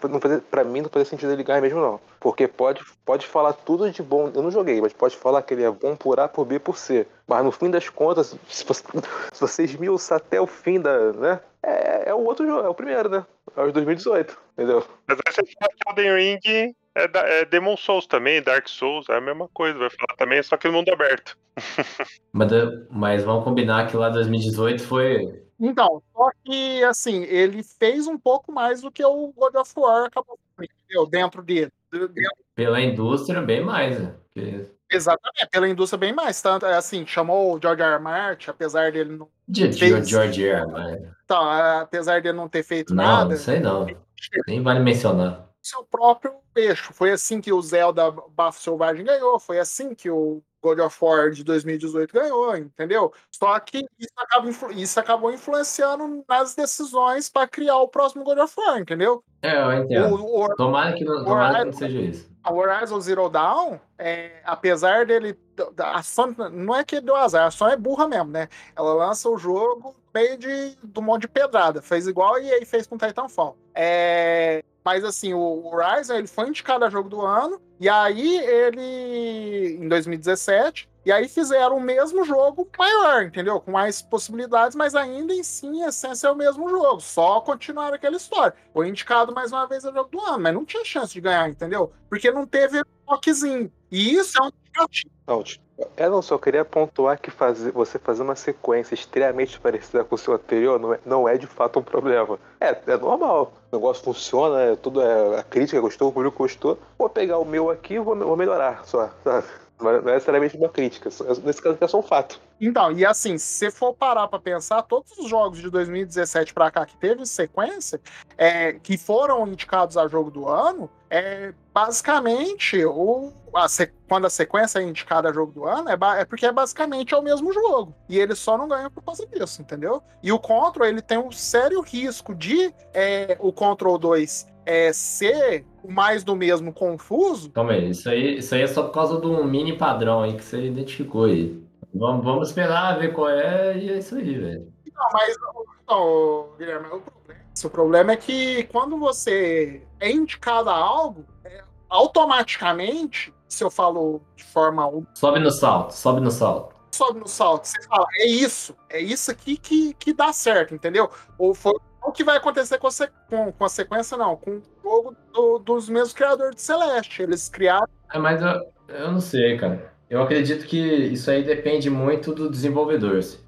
pra mim não fazia sentido ele ganhar mesmo não. Porque pode, pode falar tudo de bom, eu não joguei, mas pode falar que ele é bom por A, por B, por C. Mas no fim das contas, se você, se você esmiuçar até o fim da, né, é, é o outro jogo, é o primeiro, né? É o de 2018, entendeu? Mas aí você fala que Elden Ring é, da- é Demon Souls também, Dark Souls, é a mesma coisa, vai falar também, só que no mundo aberto. Mas, mas vamos combinar que lá 2018 foi. Então, só que, assim, ele fez um pouco mais do que o God of War acabou entendeu? Dentro dele. Dentro- Pela indústria, bem mais, né? Porque exatamente, pela indústria bem mais. Tanto, é assim, chamou o George R. R. Martin, apesar dele não. de Fez. George R. R. Martin. Então, apesar dele não ter feito Não, nada, não sei não. Nem vale mencionar. seu próprio eixo. Foi assim que o Zelda Bafo Selvagem ganhou, foi assim que o God of War de 2018 ganhou, entendeu? Só que isso, acaba isso acabou influenciando nas decisões para criar o próximo God of War, entendeu? É, eu entendo. O, o, Tomara que não, tomara que não seja isso. a Horizon Zero Dawn, é, apesar dele. A Sony, não é que deu azar, a Sony é burra mesmo, né? Ela lança o jogo meio de, do monte de pedrada. Fez igual e aí fez com Titanfall. É, mas assim, o Horizon ele foi indicado a jogo do ano, e aí ele. em 2017. E aí fizeram o mesmo jogo maior, entendeu? Com mais possibilidades, mas ainda em si, em essência, é o mesmo jogo. Só continuar aquela história. Foi indicado mais uma vez a jogo do ano, mas não tinha chance de ganhar, entendeu? Porque não teve toquezinho. E isso é um indicativo. Eu não só queria pontuar que fazer, você fazer uma sequência extremamente parecida com o seu anterior não é, não é de fato um problema. É, é normal. O negócio funciona, é, tudo é, a crítica gostou, o público gostou. Vou pegar o meu aqui e vou, vou melhorar só, sabe? Não é é necessariamente uma crítica. só- Nesse caso é só um fato. Então, e assim, se for parar pra pensar, todos os jogos de 2017 pra cá que teve sequência, é, que foram indicados a jogo do ano, é basicamente o, a quando a sequência é indicada a jogo do ano, é, é porque é basicamente é o mesmo jogo. E ele só não ganha por causa disso, entendeu? E o Control, ele tem um sério risco de é, o Control 2 é, ser mais do mesmo confuso, Calma aí, isso aí, isso aí é só por causa de um mini padrão aí que você identificou aí. Vamos, vamos esperar ver qual é e é isso aí, velho. Não, mas, não, Guilherme, o problema é que O problema é que quando você é indicado a algo, é, automaticamente, se eu falo de forma Sobe no salto, sobe no salto. sobe no salto, você fala, é isso, é isso aqui que, que dá certo, entendeu? Ou foi o que vai acontecer com com, sequência, não, com o jogo do- dos mesmos criadores de Celeste. Eles criaram. É, mas eu, eu não sei, cara. Eu acredito que isso aí depende muito do desenvolvedor. Se,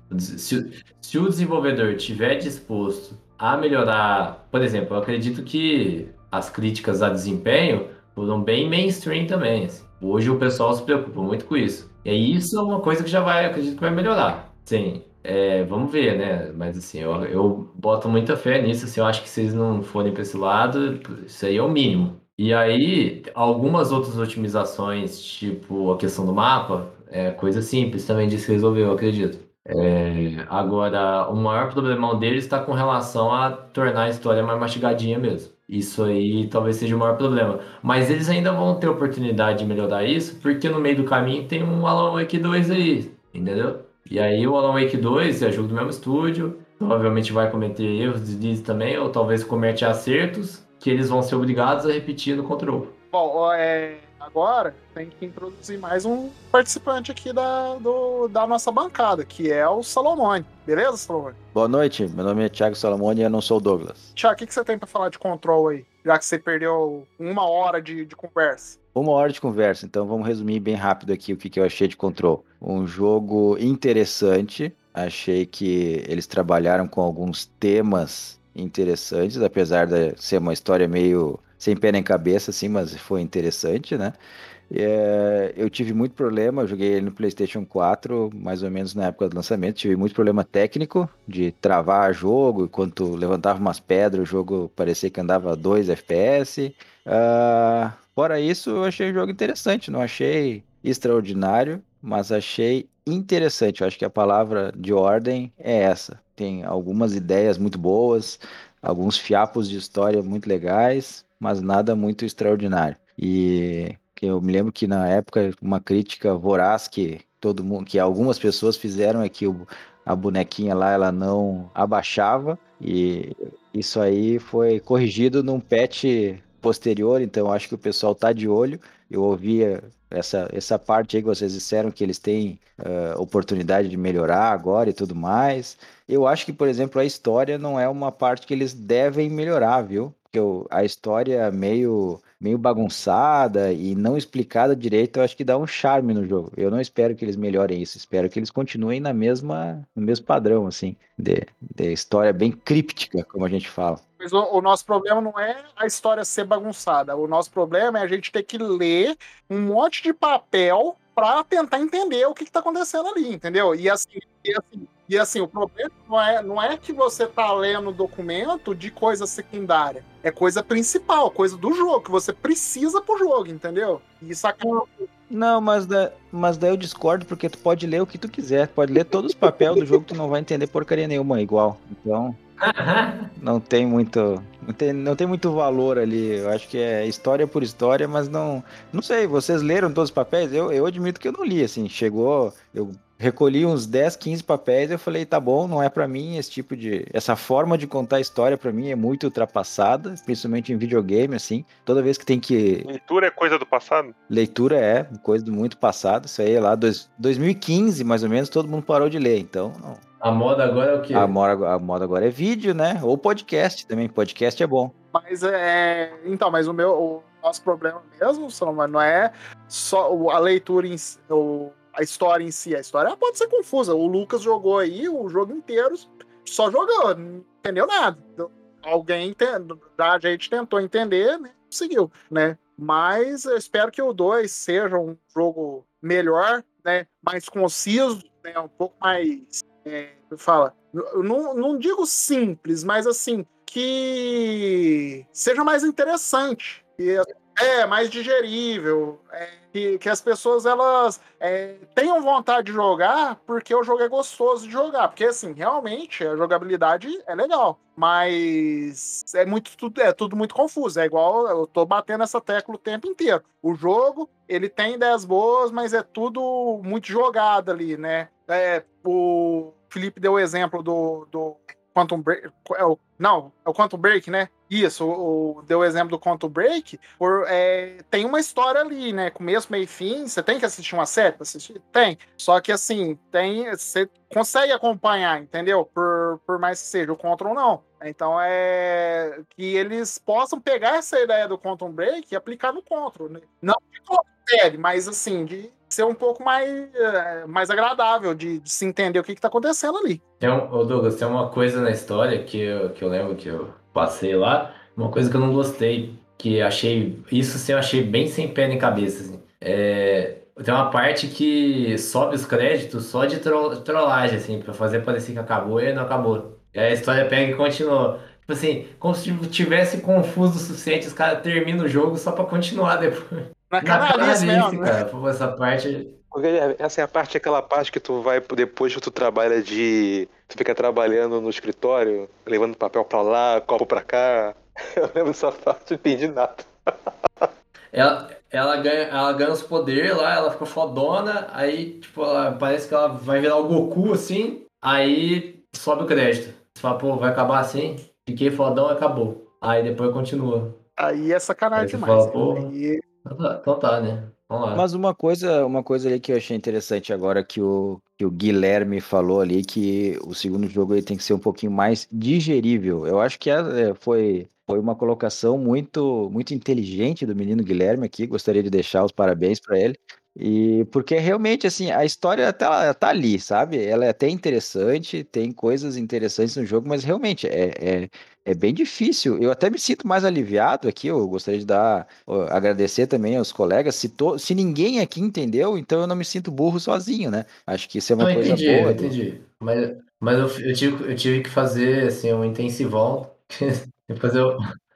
se- o desenvolvedor tiver disposto a melhorar, por exemplo, eu acredito que as críticas a desempenho foram bem mainstream também. assim. Hoje o pessoal se preocupa muito com isso. E isso é uma coisa que já vai, acredito que vai melhorar. Sim, é, vamos ver, né? Mas assim, eu, eu boto muita fé nisso. Assim, eu acho que se eles não forem para esse lado, isso aí é o mínimo. E aí, algumas outras otimizações, tipo a questão do mapa, é coisa simples também de se resolver, eu acredito. É, agora, o maior problemão deles está com relação a tornar a história mais mastigadinha mesmo. Isso aí talvez seja o maior problema. Mas eles ainda vão ter oportunidade de melhorar isso, porque no meio do caminho tem um Alan Wake 2 aí, entendeu? E aí o Alan Wake 2 é jogo do mesmo estúdio, provavelmente vai cometer erros, deslizes também, ou talvez comete acertos, que eles vão ser obrigados a repetir no control. Bom, é, agora tem que introduzir mais um participante aqui da, do- da nossa bancada, que é o Salomone. Beleza, Salomone? Boa noite, meu nome é Thiago Salomone e eu não sou o Douglas. Tiago, o que, que você tem pra falar de control aí? Já que você perdeu uma hora de, de conversa. Uma hora de conversa, então vamos resumir bem rápido aqui o que, que eu achei de Control. Um jogo interessante, achei que eles trabalharam com alguns temas interessantes, apesar de ser uma história meio sem pé nem cabeça, assim, mas foi interessante, né? É, eu tive muito problema, eu joguei ele no PlayStation 4, mais ou menos na época do lançamento. Tive muito problema técnico de travar jogo, enquanto levantava umas pedras, o jogo parecia que andava 2 FPS. Ah, fora isso, eu achei o jogo interessante, não achei extraordinário, mas achei interessante. Eu acho que a palavra de ordem é essa. Tem algumas ideias muito boas, alguns fiapos de história muito legais, mas nada muito extraordinário. E eu me lembro que na época uma crítica voraz que todo mundo, que algumas pessoas fizeram é que o- a bonequinha lá ela não abaixava e isso aí foi corrigido num patch posterior, então acho que o pessoal tá de olho. Eu ouvia essa, essa parte aí que vocês disseram que eles têm eh, oportunidade de melhorar agora e tudo mais. Eu acho que, por exemplo, a história não é uma parte que eles devem melhorar, viu? O- a história é meio, meio bagunçada e não explicada direito, eu acho que dá um charme no jogo. Eu não espero que eles melhorem isso, espero que eles continuem na mesma, no mesmo padrão, assim, de, de história bem críptica, como a gente fala. Mas o, o nosso problema não é a história ser bagunçada. O nosso problema é a gente ter que ler um monte de papel para tentar entender o que, está acontecendo ali, entendeu? E assim, e assim, e assim, o problema não é, não é que você tá lendo documento de coisa secundária. É coisa principal, coisa do jogo, que você precisa pro jogo, entendeu? E isso acaba. Não, mas, da, mas daí eu discordo porque tu pode ler o que tu quiser, pode ler todos os papéis do jogo, tu não vai entender porcaria nenhuma igual. Então, não tem muito, não tem, não tem muito valor ali. Eu acho que é história por história, mas não, não sei. Vocês leram todos os papéis? Eu, eu admito que eu não li. Assim, chegou, eu recolhi uns 10, 15 papéis. Eu falei, tá bom, não é pra mim esse tipo de, essa forma de contar história pra mim é muito ultrapassada, principalmente em videogame. Assim, toda vez que tem que Leitura é coisa do passado? Leitura é coisa do muito passado. Isso aí é lá dois, 2015, mais ou menos, todo mundo parou de ler. Então, não. A moda agora é o quê? A moda, a moda agora é vídeo, né? Ou podcast também. Podcast é bom. Mas é. Então, mas o meu. O nosso problema mesmo, não é só o- a leitura em si, o- a história em si. A história pode ser confusa. O Lucas jogou aí o jogo inteiro, só jogou, não entendeu nada. Então, Alguém entende, a gente tentou entender, né? Conseguiu, né? Mas eu espero que o 2 seja um jogo melhor, né? Mais conciso, né? Um pouco mais. É, fala. Não, não digo simples, mas assim, que seja mais interessante. Que é mais digerível. é, que, que as pessoas elas é, tenham vontade de jogar porque o jogo é gostoso de jogar. Porque, assim, realmente a jogabilidade é legal. Mas é muito tudo, é tudo muito confuso. É igual eu tô batendo essa tecla o tempo inteiro. O jogo, ele tem ideias boas, mas é tudo muito jogado ali, né? É, o Felipe deu o exemplo do, do Quantum Break. É Não, é o Quantum Break, né? Isso, o, o- deu o exemplo do Quantum Break. Por, é, tem uma história ali, né? Começo, meio e fim. Você tem que assistir uma série pra assistir? Tem. Só que assim, tem. Você consegue acompanhar, entendeu? Por, por mais que seja o Control, não. Então é que eles possam pegar essa ideia do Quantum Break e aplicar no Control, né? Não de série, mas assim, de ser um pouco mais, eh, mais agradável, de, de se entender o que, que tá acontecendo ali. Tem um, Douglas, tem uma coisa na história que eu, que eu lembro que eu passei lá, uma coisa que eu não gostei, que achei. Isso sim eu achei bem sem pé nem cabeça. Assim. É, tem uma parte que sobe os créditos só de tro- trollagem, assim, pra fazer parecer que acabou e não acabou. E aí a história pega e continua. Tipo assim, como se tivesse confuso o suficiente, os caras terminam o jogo só pra continuar depois. Na Na canalice mesmo, canalice, né? cara. Pô, essa parte. Guilherme, essa é a parte, aquela parte que tu vai, depois que tu trabalha de. Tu fica trabalhando no escritório, levando papel pra lá, copo pra cá. Eu lembro dessa parte, não entendi nada. Ela, ela, ganha, ela ganha os poderes lá, ela fica fodona, aí, tipo, ela, parece que ela vai virar o Goku, assim, aí sobe o crédito. Você fala, pô, vai acabar assim? Fiquei fodão, acabou. Aí depois continua. Aí é sacanagem Aí demais. fala, porra. Aí- Então tá, então tá, né? Mas uma coisa, uma coisa ali que eu achei interessante agora que o, que o Guilherme falou ali, que o segundo jogo ele tem que ser um pouquinho mais digerível. Eu acho que é, é, foi, foi uma colocação muito, muito inteligente do menino Guilherme aqui. Gostaria de deixar os parabéns para ele. E porque realmente, assim, a história tá, tá ali, sabe? Ela é até interessante, tem coisas interessantes no jogo, mas realmente é, é, é bem difícil. Eu até me sinto mais aliviado aqui. Eu gostaria de dar, agradecer também aos colegas. Se, to, se ninguém aqui entendeu, então eu não me sinto burro sozinho, né? Acho que isso é uma Não, coisa entendi, boa. do- entendi. Mas, mas eu, eu, tive, eu tive que fazer, assim, um intensivão. Fazer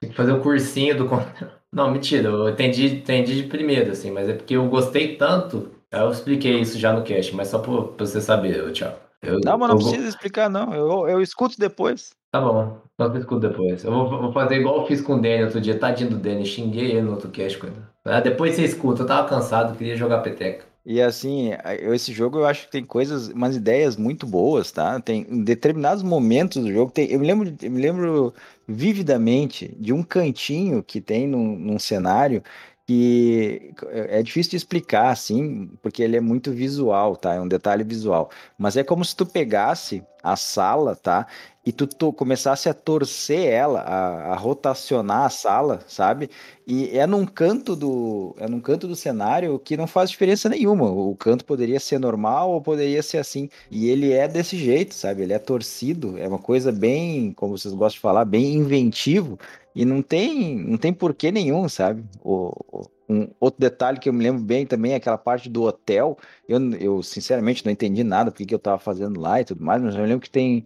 que fazer o cursinho do... Não, mentira, eu entendi, entendi de primeiro, assim, mas é porque eu gostei tanto, eu expliquei isso já no cast, mas só pra, pra você saber, Thiago. Eu, Não, mas não eu precisa explicar, não. Eu, eu escuto depois. Tá bom, só que eu escuto depois. Eu vou, vou fazer igual eu fiz com o Danny outro dia, tadinho do Danny, xinguei ele no outro cast. coisa. Ah, depois você escuta, eu tava cansado, queria jogar peteca. E assim, esse jogo eu acho que tem coisas, umas ideias muito boas, tá? Tem em determinados momentos do jogo, tem, eu me lembro, eu me lembro vividamente de um cantinho que tem num, num cenário que é difícil de explicar, assim, porque ele é muito visual, tá? É um detalhe visual. Mas é como se tu pegasse a sala, tá? E tu, tu começasse a torcer ela, a, a rotacionar a sala, sabe? E é num canto do é num canto do cenário que não faz diferença nenhuma. O canto poderia ser normal ou poderia ser assim. E ele é desse jeito, sabe? Ele é torcido, é uma coisa bem, como vocês gostam de falar, bem inventivo e não tem não tem porquê nenhum, sabe? O, um outro detalhe que eu me lembro bem também é aquela parte do hotel. Eu, eu sinceramente não entendi nada porque que eu tava fazendo lá e tudo mais, mas eu lembro que tem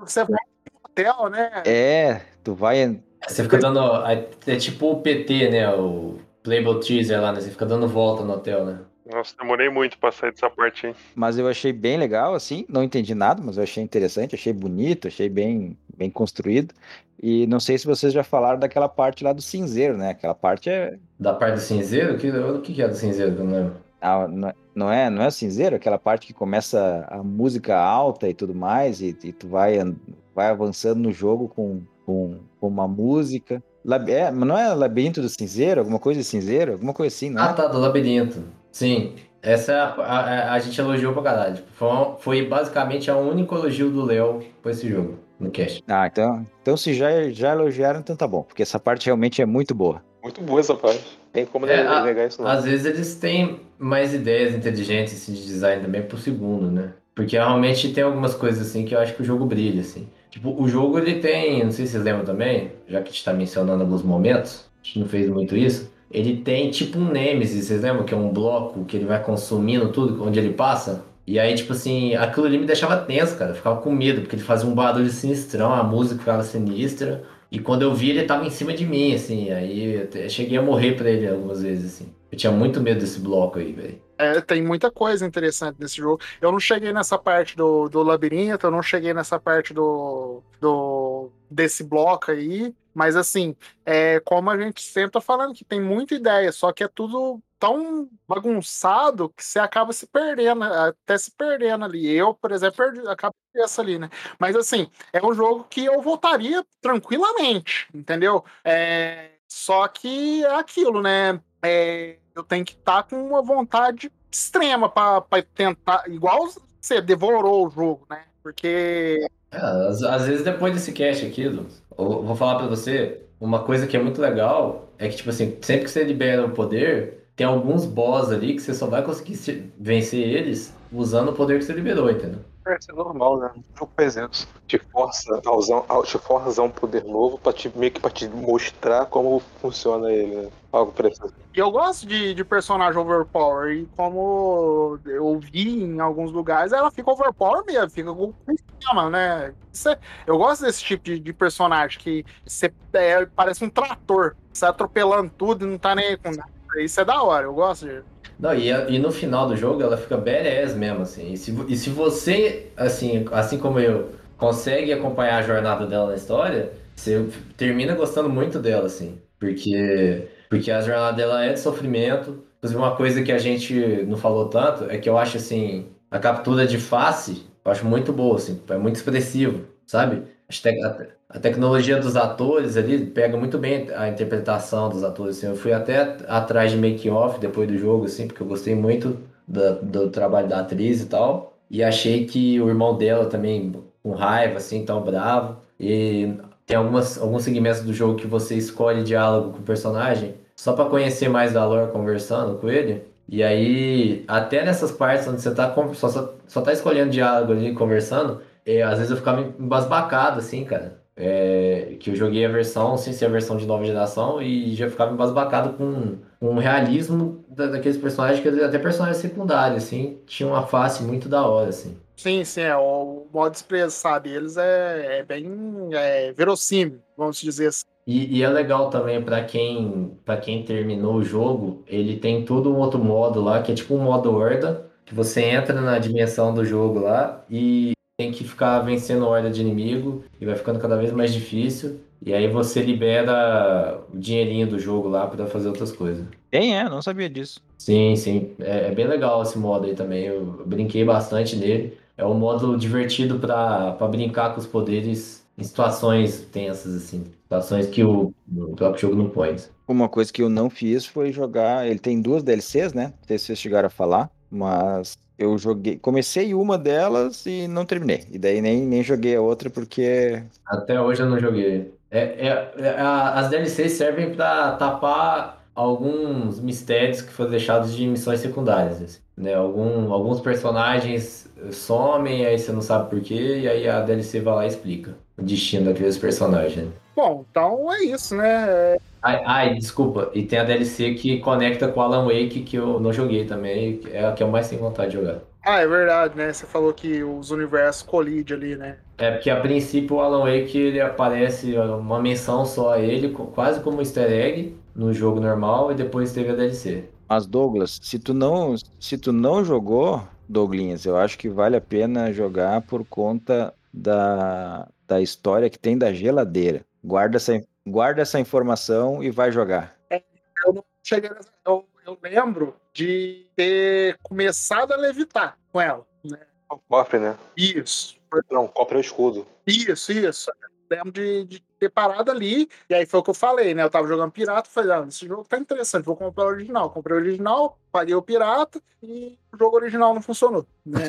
Você vai pro hotel, né? é, tu vai Você fica dando. É tipo o PT, né? O Playboy Teaser lá, né? Você fica dando volta no hotel, né? Nossa, demorei muito pra sair dessa parte aí. Mas eu achei bem legal, assim, não entendi nada, mas eu achei interessante, achei bonito, achei bem, bem construído. E não sei se vocês já falaram daquela parte lá do cinzeiro, né? Aquela parte é. Da parte do cinzeiro? Que- O que, que é do cinzeiro não lembro? ah, não é- não é, não é cinzeiro? Aquela parte que começa a música alta e tudo mais, e, e tu vai, vai avançando no jogo com, com, com uma música. Lab- É, mas não é labirinto do cinzeiro? Alguma coisa de cinzeiro? Alguma coisa assim, não é? Ah, tá, do labirinto. Sim. Essa é a, a, a- gente elogiou pra caralho. Tipo, Foi, foi basicamente o único elogio do Léo pra esse jogo, no cast. Ah, então, então se já, já elogiaram, então tá bom, porque essa parte realmente é muito boa. Muito boa essa parte. Tem como É, a- negar isso não. Às vezes eles têm mais ideias inteligentes assim, de design também pro segundo, né? Porque realmente tem algumas coisas assim que eu acho que o jogo brilha, assim. Tipo, o jogo ele tem, não sei se vocês lembram também, já que a gente tá mencionando alguns momentos, a gente não fez muito isso. Ele tem tipo um Nemesis, vocês lembram? Que é um bloco que ele vai consumindo tudo onde ele passa? E aí, tipo assim, aquilo ali me deixava tenso, cara. Eu ficava com medo, porque ele fazia um barulho sinistrão, a música ficava sinistra. E quando eu vi, ele tava em cima de mim, assim. Aí eu cheguei a morrer pra ele algumas vezes, assim. Eu tinha muito medo desse bloco aí, velho. É, tem muita coisa interessante nesse jogo. Eu não cheguei nessa parte do, do labirinto, eu não cheguei nessa parte do, do desse bloco aí. Mas assim, é como a gente sempre tá falando, que tem muita ideia, só que é tudo tão bagunçado que você acaba se perdendo, até se perdendo ali. Eu, por exemplo, perdi, acabo essa ali, né? Mas assim, é um jogo que eu voltaria tranquilamente, entendeu? É, só que é aquilo, né? É, eu tenho que estar tá com uma vontade extrema para tentar, igual você devorou o jogo, né? Porque. É, às, às, vezes depois desse cast aqui, eu vou falar para você, uma coisa que é muito legal é que, tipo assim, sempre que você libera o poder, tem alguns boss ali que você só vai conseguir vencer eles usando o poder que você liberou, entendeu? É, isso é normal, né? Um jogo faz isso. Te força a usar, te força a usar um poder novo pra te, meio que pra te mostrar como funciona ele, né? Algo parecido. E eu gosto de, de personagem overpower. E como eu vi em alguns lugares, ela fica overpower mesmo, fica com cima, né? É, eu gosto desse tipo de, de personagem que você, é, parece um trator. Você atropelando tudo e não tá nem com nada. Isso é da hora, eu gosto de. Não, e, e no final do jogo ela fica badass mesmo, assim. E se, e se você, assim, assim como eu, consegue acompanhar a jornada dela na história, você termina gostando muito dela, assim. Porque, porque a jornada dela é de sofrimento. Inclusive, uma coisa que a gente não falou tanto é que eu acho, assim, a captura de face, eu acho muito boa, assim. É muito expressivo, sabe? A, tecnologia dos atores ali pega muito bem a interpretação dos atores. Assim. Eu fui até atrás de make-off depois do jogo, assim, porque eu gostei muito do, do, trabalho da atriz e tal. E achei que o irmão dela também, com raiva, assim, tão bravo. E tem algumas, alguns segmentos do jogo que você escolhe diálogo com o personagem só para conhecer mais da lore conversando com ele. E aí, até nessas partes onde você tá, só, só, só tá escolhendo diálogo ali, conversando, é, às vezes eu ficava embasbacado, assim, cara. É, que eu joguei a versão sem ser a versão de nova geração e já ficava embasbacado com, com o realismo da, daqueles personagens, que até personagens secundários, assim, tinha uma face muito da hora, assim. Sim, sim, é, o modo de expressar deles é, é bem é, verossímil, vamos dizer assim. E, e é legal também para quem para quem terminou o jogo, ele tem todo um outro modo lá, que é tipo um modo horda, que você entra na dimensão do jogo lá e tem que ficar vencendo horda de inimigo e vai ficando cada vez mais difícil. E aí você libera o dinheirinho do jogo lá para fazer outras coisas. Tem, é, não sabia disso. Sim, sim. É, é, bem legal esse modo aí também. Eu brinquei bastante nele. É um modo divertido para brincar com os poderes em situações tensas, assim. Situações que o, o próprio jogo não põe. Uma coisa que eu não fiz foi jogar. Ele tem duas DLCs, né? Não sei se vocês chegaram a falar. Mas eu joguei, comecei uma delas e não terminei. E daí nem, nem joguei a outra porque. Até hoje eu não joguei. É, é, é as DLCs servem para tapar alguns mistérios que foram deixados de missões secundárias. Assim, né? Algum, alguns personagens somem, aí você não sabe porquê, e aí a DLC vai lá e explica o destino daqueles personagens. Bom, então é isso, né? Ai, ai, desculpa. E tem a DLC que conecta com o Alan Wake, que eu não joguei também, é a que eu mais tenho vontade de jogar. Ah, é verdade, né? Você falou que os universos colidem ali, né? É, porque a princípio o Alan Wake ele aparece uma menção só a ele, quase como easter egg no jogo normal, e depois teve a DLC. Mas Douglas, se tu não, se tu não jogou, Douglinhas, eu acho que vale a pena jogar por conta da, da história que tem da geladeira. Guarda essa, guarda essa informação e vai jogar. É, eu não cheguei nessa, eu, eu, lembro de ter começado a levitar com ela. Né? O cofre, né? Isso. Não, o cofre é o escudo. Isso, isso. Lembro de, de, ter parado ali, e aí foi o que eu falei, né? Eu tava jogando pirata, falei, ah, esse jogo tá interessante, vou comprar o original. Comprei o original, paguei o pirata, e o jogo original não funcionou. Né?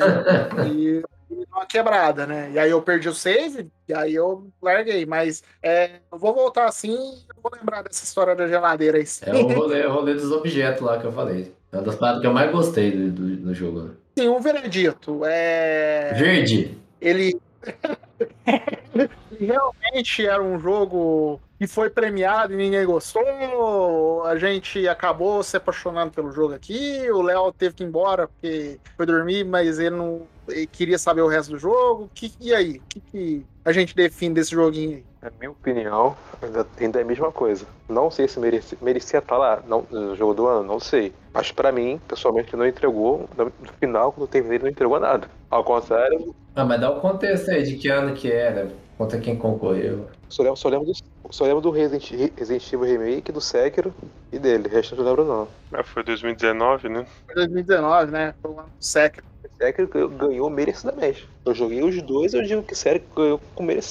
e uma quebrada, né? E aí eu perdi o save, e aí eu larguei. Mas é, eu vou voltar assim eu vou lembrar dessa história da geladeira aí. É o rolê, o rolê dos objetos lá que eu falei. É uma das paradas que eu mais gostei do, do, do jogo. Sim, um veredito. É... Verde. Ele. realmente era um jogo que foi premiado e ninguém gostou. A gente acabou se apaixonando pelo jogo aqui. O Léo teve que ir embora porque foi dormir, mas ele não queria saber o resto do jogo. Que, e aí? O que, que a gente define desse joguinho aí? Na minha opinião, ainda é a mesma coisa. Não sei se merecia, merecia estar lá não, no jogo do ano, não sei. Mas para mim, pessoalmente, não entregou. No final, quando eu terminei, não entregou nada. Ao contrário. Ah, mas dá o contexto aí de que ano que era, conta quem concorreu. Só lembro, só lembro do, só lembro do Resident, Resident Evil Remake, do Sekiro e dele. O resto eu não lembro não. Ah, foi 2019, né? Foi 2019, né? Foi o ano do Sekiro. Sekiro ganhou- merecidamente. Eu joguei os dois eu digo que Sekiro ganhou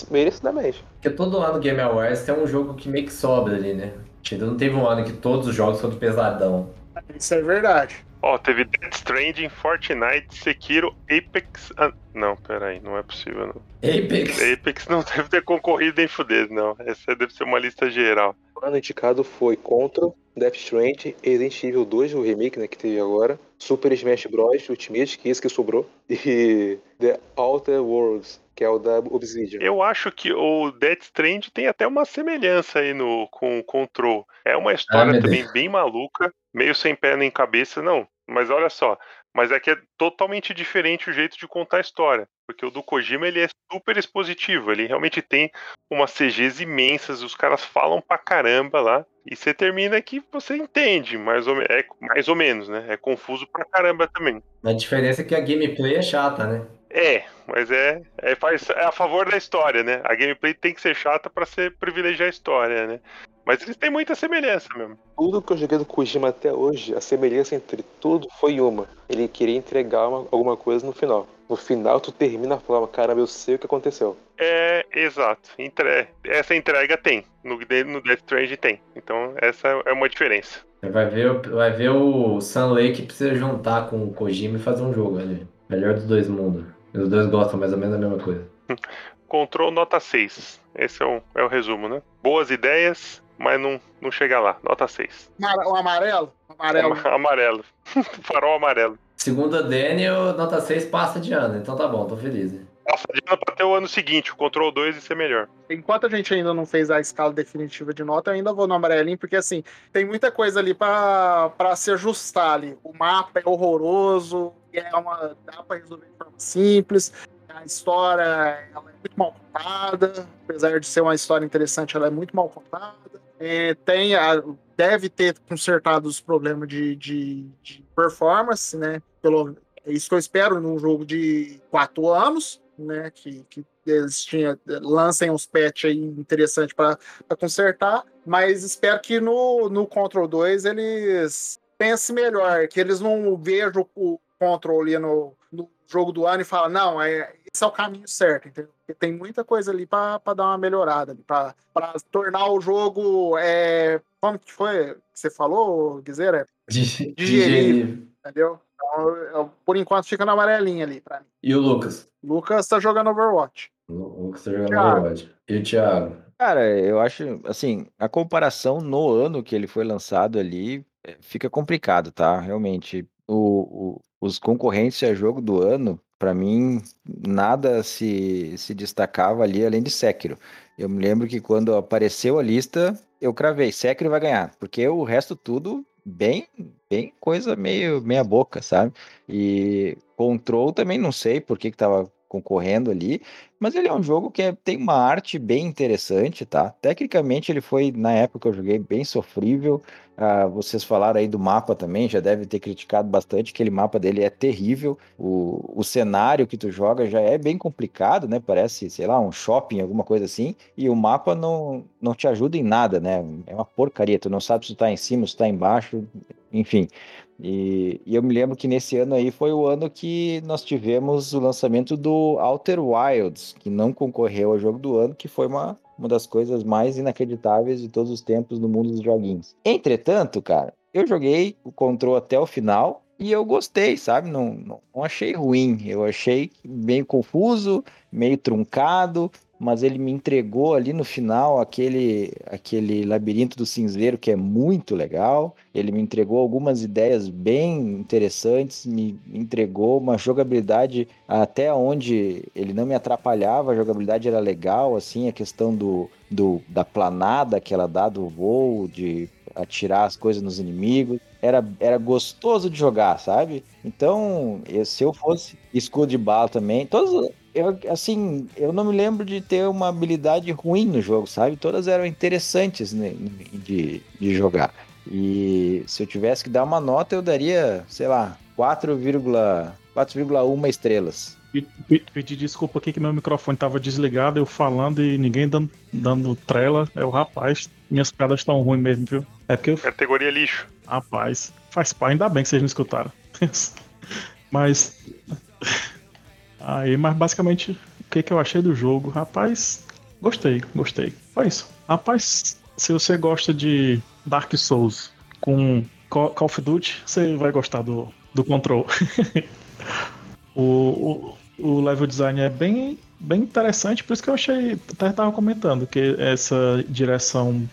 merecidamente. Porque todo ano Game Awards tem um jogo que meio que sobra ali, né? Ainda não teve um ano que todos os jogos foram pesadão. Isso é verdade. Ó, teve Death Stranding, Fortnite, Sekiro, Apex. Ah, não, peraí, não é possível, não. Apex. Apex não deve ter concorrido nem fuder, não. Essa deve ser uma lista geral. O ano indicado foi Contra, Death Stranding, Resident Evil 2, o remake né, que teve agora, Super Smash Bros. Ultimate, que é esse que sobrou, e The Outer Worlds, que é o da Obsidian. Eu acho que o Death Stranding tem até uma semelhança aí no, com o Control. É uma história meu também bem maluca, meio sem pé nem cabeça, não. Mas olha só, mas é que é totalmente diferente o jeito de contar a história. Porque o do Kojima ele é super expositivo, ele realmente tem umas CGs imensas, os caras falam pra caramba lá. E você termina que você entende, mais ou, me- é, mais ou menos, né? É confuso pra caramba também. A diferença é que a gameplay é chata, né? É, mas é, é, faz, é a favor da história, né? A gameplay tem que ser chata pra ser privilegiar a história, né? Mas eles têm muita semelhança mesmo. Tudo que eu joguei do Kojima até hoje, a semelhança entre tudo foi uma. Ele queria entregar uma- alguma coisa no final. No final, tu termina falando, caramba, eu sei o que aconteceu. É, exato. Entre... Essa entrega tem. No, no Death Stranding tem. Então, essa é uma diferença. Vai ver, o- vai ver o Sun Lake precisa juntar com o Kojima e fazer um jogo ali. Melhor dos dois mundos. Os dois gostam mais ou menos da mesma coisa. Control nota 6. Esse é o, é o resumo, né? Boas ideias, mas não, não chega lá. Nota 6. Amar- O amarelo? Amarelo. Ama- Amarelo. Farol amarelo. Segundo a Daniel, nota 6 passa de ano, então tá bom, tô feliz. né? Nossa, adianta pra ter o ano seguinte, o Control 2 e ser melhor. Enquanto a gente ainda não fez a escala definitiva de nota, eu ainda vou no amarelinho, porque assim, tem muita coisa ali pra pra se ajustar ali. O mapa é horroroso, e é uma. dá pra resolver de forma simples. A história ela é muito mal contada, apesar de ser uma história interessante, ela é muito mal contada. É, tem a- deve ter consertado os problemas de, de, de performance, né? Pelo, é isso que eu espero num jogo de quatro anos, né? Que, que eles tinham, lancem uns patch aí interessantes para consertar, mas espero que no, no Control 2 eles pensem melhor, que eles não vejam o Control ali no, no jogo do ano e falam, não, é, esse é o caminho certo, entendeu? Porque tem muita coisa ali para dar uma melhorada, para tornar o jogo. É, como que foi que você falou, Guizeira? Dig- Digerível. Entendeu? Então, eu- por enquanto fica na amarelinha ali pra mim. E o Lucas? Lucas tá jogando Overwatch. O Lucas tá jogando Thiago. Overwatch. E o Thiago? Cara, eu acho, assim, a comparação no ano que ele foi lançado ali eh, fica complicado, tá? Realmente, o, o- os concorrentes a jogo do ano, pra mim, nada se, se destacava ali além de Sekiro. Eu me lembro que quando apareceu a lista, eu cravei, Sekiro vai ganhar, porque o resto tudo bem, bem coisa meio meia boca, sabe? E Control também não sei por que que tava concorrendo ali, mas ele é um jogo que é- tem uma arte bem interessante, tá? Tecnicamente ele foi, na época que eu joguei, bem sofrível. Ah, vocês falaram aí do mapa também, já deve ter criticado bastante, aquele mapa dele é terrível. O, o cenário que tu joga já é bem complicado, né? Parece, sei lá, um shopping, alguma coisa assim. E o mapa não, não te ajuda em nada, né? É uma porcaria, tu não sabe se tu tá em cima, se tu tá embaixo, enfim. E, e eu me lembro que nesse ano aí foi o ano que nós tivemos o lançamento do Outer Wilds, que não concorreu ao jogo do ano, que foi uma, uma das coisas mais inacreditáveis de todos os tempos no mundo dos joguinhos. Entretanto, cara, eu joguei o Control até o final e eu gostei, sabe? Não, não, não achei ruim, eu achei meio confuso, meio truncado, mas ele me entregou ali no final aquele, aquele labirinto do cinzeiro que é muito legal. Ele me entregou algumas ideias bem interessantes, me entregou uma jogabilidade até onde ele não me atrapalhava, a jogabilidade era legal, assim, a questão do, do da planada que ela dá do voo, de atirar as coisas nos inimigos. Era, era gostoso de jogar, sabe? Então, se eu fosse escudo de bala também, todos, eu, assim, eu não me lembro de ter uma habilidade ruim no jogo, sabe? Todas eram interessantes né, de, de jogar. E se eu tivesse que dar uma nota, eu daria, sei lá, 4,1 4,1 estrelas. Pe- pe- Pedi desculpa aqui que meu microfone tava desligado, eu falando e ninguém dando, dando trela. É o rapaz, minhas piadas estão ruins mesmo, viu? É porque eu Categoria lixo. Rapaz, faz pá, ainda bem que vocês não escutaram. mas. Aí, mas basicamente, o que, que eu achei do jogo? Rapaz, gostei, gostei. Foi isso. Rapaz, se você gosta de Dark Souls com Call of Duty, você vai gostar do, do Control. o, o, o level design é bem, bem interessante, por isso que eu achei. Até tava comentando que essa direção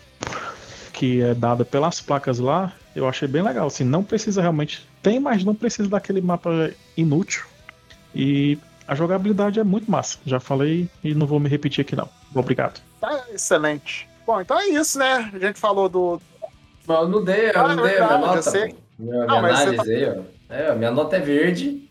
que é dada pelas placas lá, eu achei bem legal. Assim, não precisa realmente. Tem, mas não precisa daquele mapa inútil. E a jogabilidade é muito massa. Já falei e não vou me repetir aqui, não. Obrigado. Tá excelente. Bom, então é isso, né? A gente falou do. Mas eu não dei, eu Ah, não dei verdade, a minha nota. sei. Minha, Não, minha mas você análise aí, ó. É, minha nota é verde,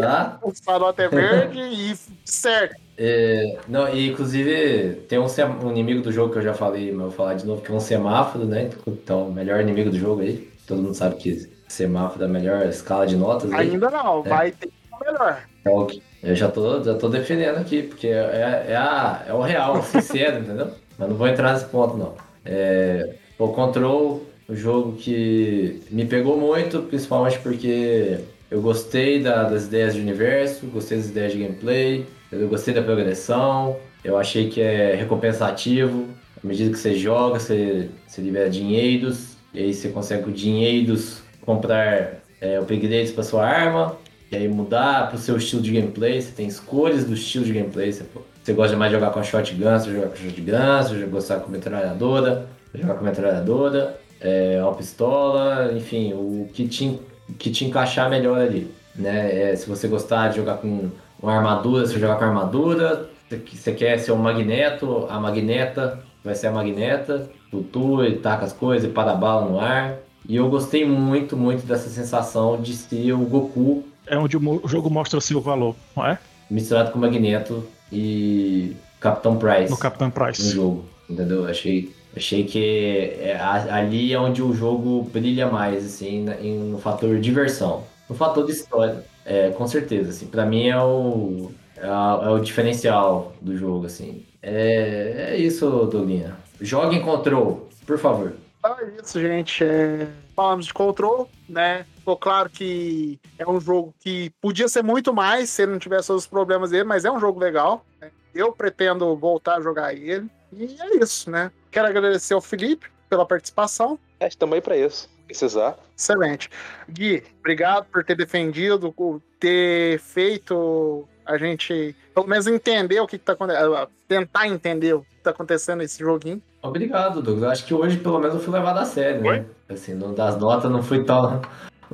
tá? O farol é verde e certo. É, não, e inclusive tem um, sem- um inimigo do jogo que eu já falei, mas eu vou falar de novo, que é um semáforo, né? Então, o melhor inimigo do jogo aí. Todo mundo sabe que semáforo é a melhor escala de notas aí. Ainda não, É. vai ter melhor. É Eu já tô, já tô defendendo aqui, porque é, é, a- é o real, o sincero, entendeu? Mas não vou entrar nesse ponto, não. É, o Control, o jogo que me pegou muito, principalmente porque eu gostei da- das ideias de universo, gostei das ideias de gameplay, eu gostei da progressão, eu achei que é recompensativo. À medida que você joga, você, você libera dinheiros, e aí você consegue com dinheiros comprar é, upgrades para sua arma, e aí mudar pro seu estilo de gameplay, você tem escolhas do estilo de gameplay. Você, você gosta mais de jogar com a shotgun, você joga com a shotgun, você gosta com a metralhadora, você joga com a metralhadora, é, uma pistola, enfim, o que te, que te encaixar melhor ali. Né? É, se você gostar de jogar com uma armadura, você jogar com a armadura. Você quer ser um magneto, a magneta vai ser a magneta, flutua e taca as coisas e para a bala no ar. E eu gostei muito, muito dessa sensação de ser o Goku É onde o jogo mostra seu valor, não é? misturado com Magneto e Capitão Price No Capitão no Price. jogo, entendeu? Achei, achei que é, ali é onde o jogo brilha mais, assim, no fator diversão. No fator de história, é, com certeza, assim, pra mim é o, é, é o diferencial do jogo, assim. É, é isso, Dolinha. Joga em Control, por favor. Então é isso, gente. É... Falamos de Control, né? Ficou claro que é um jogo que podia ser muito mais se ele não tivesse todos os problemas dele, mas é um jogo legal. né? Eu pretendo voltar a jogar ele. E é isso, né? Quero agradecer ao Felipe pela participação. É, Estamos aí pra isso. Precisar. Excelente. Gui, obrigado por ter defendido, por ter feito a gente, pelo menos, entender o que, está acontecendo. Tentar entender o que está acontecendo nesse joguinho. Obrigado, Douglas. Acho que hoje, pelo menos, eu fui levado a sério, né? Assim, no das notas não fui tão.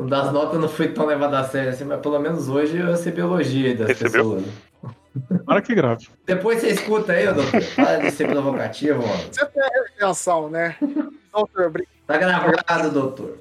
Das notas não fui tão levado a sério assim, mas pelo menos hoje eu recebi elogio aí das Recebeu? pessoas. Para que grave. Depois você escuta aí, doutor. Para de ser provocativo, mano. Você tem a retenção, né? doutor, obri- Tá gravado, doutor.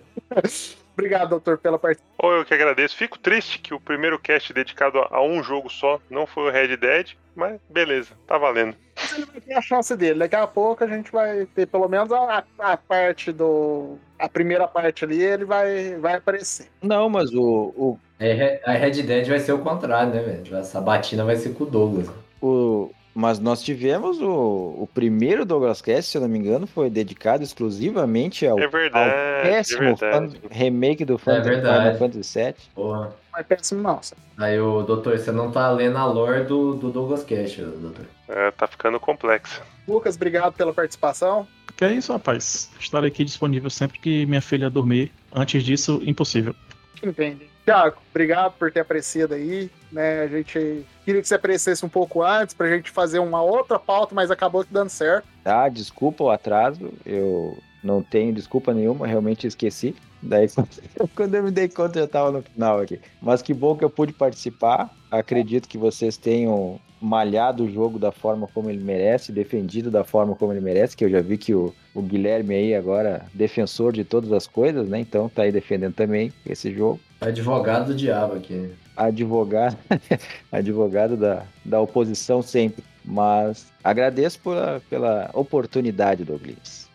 obrigado, doutor, pela participação. Ou eu que agradeço. Fico triste que o primeiro cast dedicado a um jogo só não foi o Red Dead, mas beleza, tá valendo. Mas ele vai ter a chance dele. Daqui a pouco a gente vai ter pelo menos a, a parte do. A primeira parte ali, ele vai, vai aparecer. Não, mas o, o, É, a Red Dead vai ser o contrário, né, velho? Essa batina vai ser com o Douglas. o, mas nós tivemos o, o primeiro Douglas Cast, se eu não me engano, foi dedicado exclusivamente ao, É verdade, ao é péssimo verdade. fan- remake do Fantasy, verdade. Final Fantasy VII. Porra. É péssimo, não. Aí, o doutor, você não tá lendo a lore do, do Douglas Cash, doutor. É, tá ficando complexo. Lucas, obrigado pela participação. Que é isso, rapaz. Estarei aqui disponível sempre que minha filha dormir. Antes disso, impossível. Entende. Tiago, obrigado por ter aparecido aí. Né? A gente queria que você aparecesse um pouco antes pra gente fazer uma outra pauta, mas acabou dando certo. Tá, desculpa o atraso, eu não tenho desculpa nenhuma, realmente esqueci. Daí quando eu me dei conta já tava no final aqui. Mas que bom que eu pude participar. Acredito que vocês tenham malhado o jogo da forma como ele merece, defendido da forma como ele merece, que eu já vi que o, o Guilherme aí agora defensor de todas as coisas, né? Então tá aí defendendo também esse jogo. Advogado do diabo aqui. Advogado, advogado da, da oposição sempre. Mas agradeço pela, pela oportunidade, Douglas.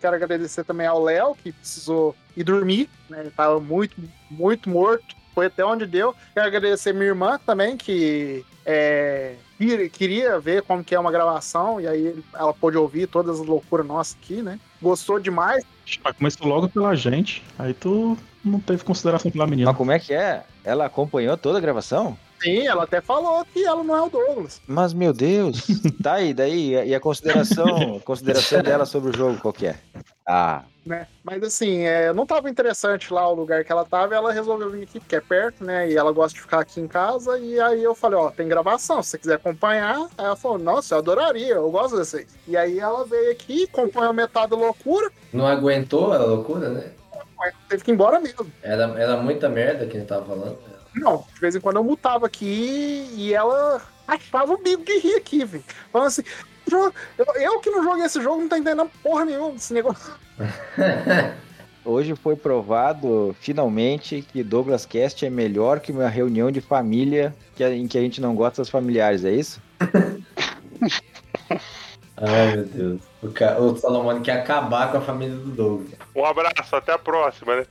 Quero agradecer também ao Léo, que precisou ir dormir, né? Ele tava muito, muito morto. foi até onde deu. Quero agradecer minha irmã também, que é, queria- ver como que é uma gravação, e aí ela pôde ouvir todas as loucuras nossas aqui, né? Gostou demais. Ah, Começou logo pela gente, aí tu não teve consideração pela menina. Mas como é que é? Ela acompanhou toda a gravação? Sim, ela até falou que ela não é o Douglas. Mas, meu Deus. tá aí, daí. E a consideração, a consideração dela sobre o jogo, qual que é? Ah, né? Mas assim, é, não tava interessante lá o lugar que ela tava, e ela resolveu vir aqui, porque é perto, né? E ela gosta de ficar aqui em casa. E aí eu falei, ó, tem gravação, se você quiser acompanhar. Aí ela falou, nossa, eu adoraria, eu gosto de vocês. E aí ela veio aqui, acompanhou metade da loucura, Não aguentou a loucura, né? mas teve que ir embora mesmo. Era, era muita merda que ele tava falando. Não, de vez em quando eu mutava aqui e ela achava o bico de rir aqui, velho. Falando assim, "Jo- eu, eu que não joguei esse jogo não tô entendendo porra nenhuma desse negócio. hoje foi provado, finalmente, que Douglas Cast é melhor que uma reunião de família que a- em que a gente não gosta dos familiares, é isso? Ai, meu Deus. O, o Salomone quer acabar com a família do Douglas. Um abraço, até a próxima, né?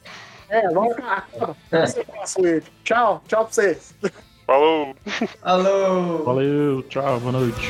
É, vamos cá. Você passa, Luigi. Tchau, tchau pra vocês. Falou! Alô! Valeu, tchau, boa noite.